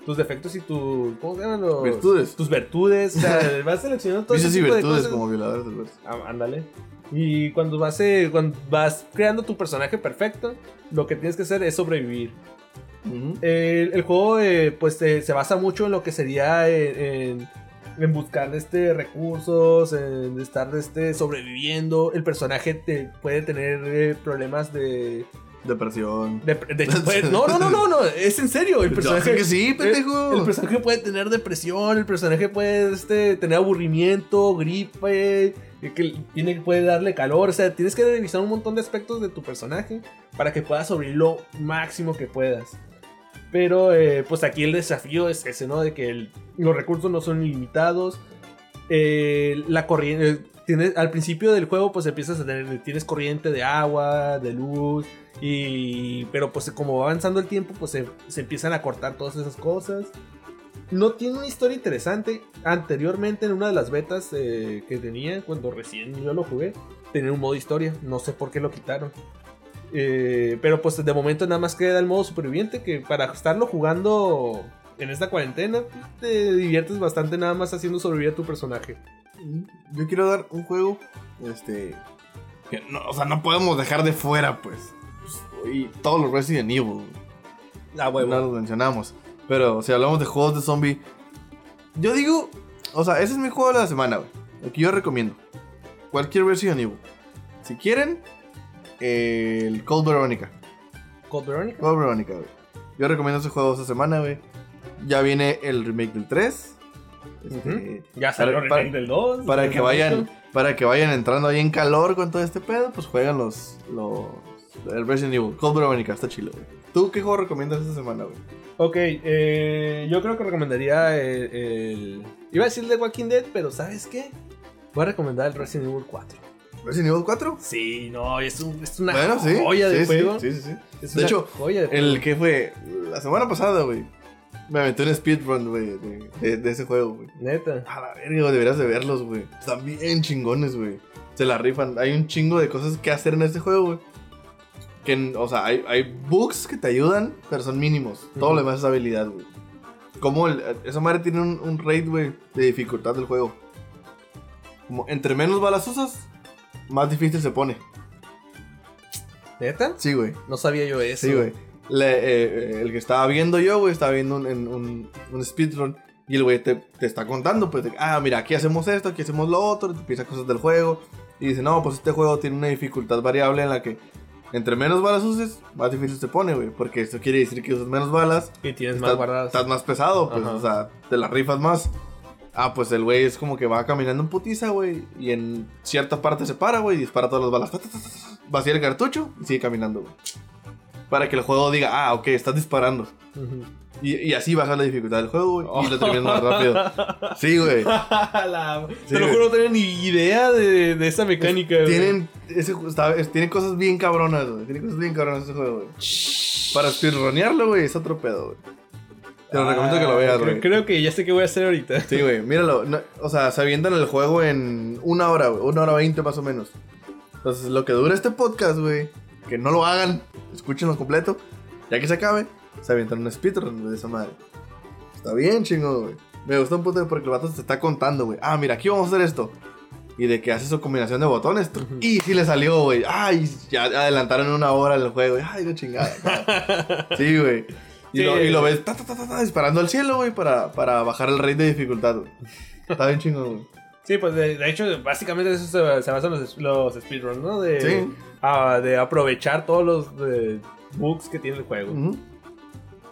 Tus defectos y tus. ¿Cómo se llaman los? Virtudes. Tus virtudes. O sea, vas seleccionando todo Vicios y tipo de virtudes cosas. como violadores del verso. Ah, ándale. Y cuando vas, eh, cuando vas creando tu personaje perfecto, lo que tienes que hacer es sobrevivir. El, el juego eh, pues eh, se basa mucho en lo que sería eh, en, en buscar este, recursos, en estar este, sobreviviendo. El personaje te, puede tener eh, problemas de... Depresión. de- de hecho, puede- no, no, no, no, no, es en serio. El personaje... que sí, pendejo. El, el personaje puede tener depresión, el personaje puede este, tener aburrimiento, gripe, que tiene, puede darle calor. O sea, tienes que revisar un montón de aspectos de tu personaje para que puedas sobrevivir lo máximo que puedas. Pero eh, pues aquí el desafío es ese, ¿no? De que el- los recursos no son ilimitados. Eh, la corriente... Al principio del juego pues empiezas a tener, tienes corriente de agua, de luz, y, pero pues como va avanzando el tiempo, pues se, se empiezan a cortar todas esas cosas. No tiene una historia interesante. Anteriormente en una de las betas eh, que tenía, cuando recién yo lo jugué, tenía un modo historia. No sé por qué lo quitaron. Eh, pero pues de momento nada más queda el modo superviviente que para estarlo jugando en esta cuarentena te diviertes bastante nada más haciendo sobrevivir a tu personaje. Yo quiero dar un juego, este, que no, o sea, no podemos dejar de fuera, pues. Y todos los Resident Evil. Ah, huevo. No los mencionamos. Pero si hablamos de juegos de zombie, yo digo, o sea, ese es mi juego de la semana, güey. El que yo recomiendo. Cualquier Resident Evil. Si quieren, eh, el Cold Veronica. Cold Veronica. Cold Veronica, güey. Yo recomiendo ese juego esta semana, güey. Ya viene el remake del 3. Este. Ya salió para- el para- remake del 2. Para que vayan, para que vayan entrando ahí en calor con todo este pedo, pues juegan los, los el Resident Evil. Cold Veronica, está chido, güey. ¿Tú qué juego recomiendas esta semana, güey? Ok, eh, yo creo que recomendaría el, el- Iba a decir The Walking Dead, pero ¿sabes qué? Voy a recomendar el Resident Evil 4. ¿Resident Evil 4? Sí, no, es, un- es una Bueno, sí. joya de sí, juego. Sí, sí, sí. Es De una hecho, joya de juego. El que fue la semana pasada, güey. Me aventé un speedrun, güey, de, de, de ese juego, güey. Neta. A la verga, deberías de verlos, güey. Están bien chingones, güey. Se la rifan. Hay un chingo de cosas que hacer en este juego, güey. Que, o sea, hay, hay bugs que te ayudan, pero son mínimos. Todo lo demás es habilidad, güey. Como el- esa madre tiene un, un rate, güey, de dificultad del juego. Como entre menos balas usas, más difícil se pone. ¿Neta? Sí, güey. No sabía yo eso. Sí, güey. Le- eh, eh, el que estaba viendo yo, güey, estaba viendo un, un, un speedrun. Y el güey te, te está contando, pues, de, ah, mira, aquí hacemos esto, aquí hacemos lo otro, te empieza cosas del juego. Y dice, no, pues este juego tiene una dificultad variable en la que entre menos balas uses, más difícil se pone, güey. Porque esto quiere decir que usas menos balas, Y tienes estás, más guardadas. estás más pesado, pues, Ajá. o sea, te la rifas más. Ah, pues el güey es como que va caminando en putiza, güey. Y en cierta parte se para, güey, y dispara todas las balas. Ta, Vacía el cartucho y sigue caminando, güey. Para que el juego diga, ah, ok, estás disparando. Y, y así baja la dificultad del juego, güey. Y lo terminas más rápido. Sí, güey. La- Sí, Te lo juro, no tenía ni idea de, de esa mecánica. güey. Tienen, ese, ju- está- es- tienen cosas bien cabronas, güey. Tienen cosas bien cabronas ese juego, güey. Para speedronearlo, güey, es otro pedo, güey. Te lo recomiendo que lo Ah, veas, creo, güey. creo que ya sé qué voy a hacer ahorita. Sí, güey, míralo. no- o sea, se avientan el juego en una hora, güey. Una hora veinte más o menos. Entonces, lo que dura este podcast, güey, que no lo hagan, escúchenlo completo. Ya que se acabe, se avientan un speedrun de esa madre. Está bien chingón, güey. Me gustó un punto porque el vato te está contando, güey. Ah, mira, aquí vamos a hacer esto. Y de que hace su combinación de botones. Y sí le salió, güey. Ay, ya adelantaron una hora el juego. Ay, qué chingada. sí, güey. Y, Sí. lo, y lo ves ta, ta, ta, ta, ta, disparando al cielo, güey, para, para bajar el rate de dificultad, güey. Está bien chingón, güey. Sí, pues de, de hecho, básicamente eso se, se basan los, los speedruns, ¿no? De, Sí. De aprovechar todos los eh, bugs que tiene el juego.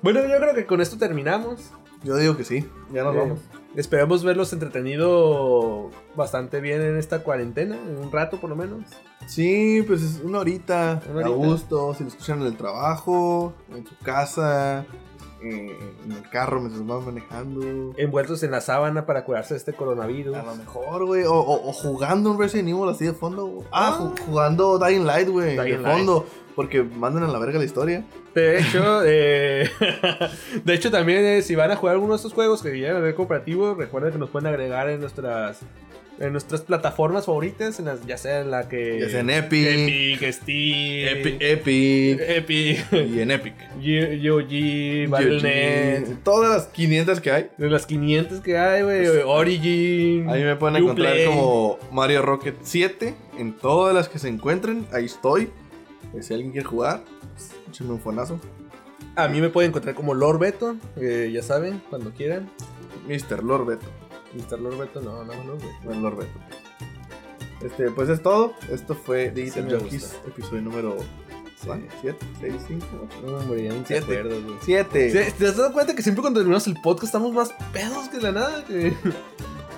Bueno, yo creo que con esto terminamos. Yo digo que sí. Ya nos Eh, vamos. Esperemos verlos entretenido bastante bien en esta cuarentena, en un rato por lo menos. Sí, pues es una horita, Una a gusto, si lo escuchan en el trabajo, en su casa, eh, en el carro mientras van manejando. Envueltos en la sábana para curarse de este coronavirus. A lo mejor, güey, o, o- o jugando un Resident Evil así de fondo. güey. Ah, Ah. ju- jugando Dying Light, güey, de Light. fondo. Porque mandan a la verga la historia. De hecho, eh, de hecho también eh, si van a jugar alguno de estos juegos que llegan a ver cooperativo, recuerden que nos pueden agregar en nuestras en nuestras plataformas favoritas, en las, ya sea en la que Ya sea en Epic, Epic, Steam, Epi- Epic Epic, y en Epic. GOG, Battle.net, Todas las 500 que hay. de las 500 que hay, güey, Origin. Ahí me pueden encontrar Uplay. como Mario Rocket 7. En todas las que se encuentren, ahí estoy. Eh, Si alguien quiere jugar, pues, échenme un fonazo. A mí me pueden encontrar como Lord Beto, eh, ya saben, cuando quieran. Mr. Lord Beto. Mr. Lord Beto, no, no, Lord Beto. Bueno, Lord Beto. Este, pues es todo. Esto fue Digital gusta. episodio número Sí. 7, 6, 5, 8. No, hombre, ya ni te Siete. acuerdas, güey. 7. Sí, ¿Te has dado cuenta que siempre cuando terminamos el podcast estamos más pedos que la nada?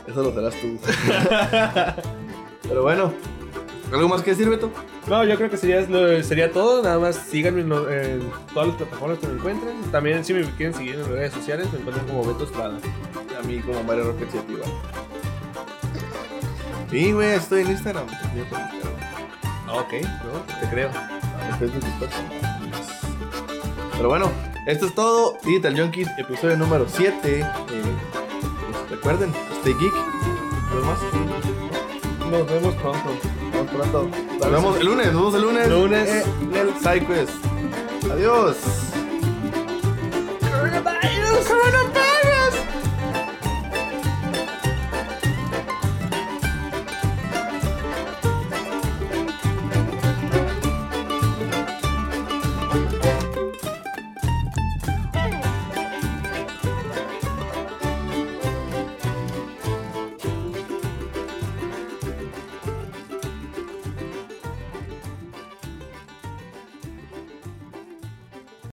Eso lo serás tú. Pero bueno, ¿algo más que decir, Beto? No, yo creo que sería, sería todo. Nada más síganme en, lo- en todas las plataformas que me encuentren. También si me quieren seguir en las redes sociales me encuentran como Beto Estrada. A mí como Mario 7 igual. Sí, güey, estoy en Instagram. Ah, ok, no, te creo. Y Twitter. Pero bueno, esto es todo. Digital Junkies, episodio número 7. Eh, pues, recuerden, stay geek. Nos vemos. Nos vemos pronto. Vamos pronto. Nos vemos el lunes. Nos vemos el lunes. Lunes. eh, en el SideQuest. Adiós. Coronavirus, coronavirus.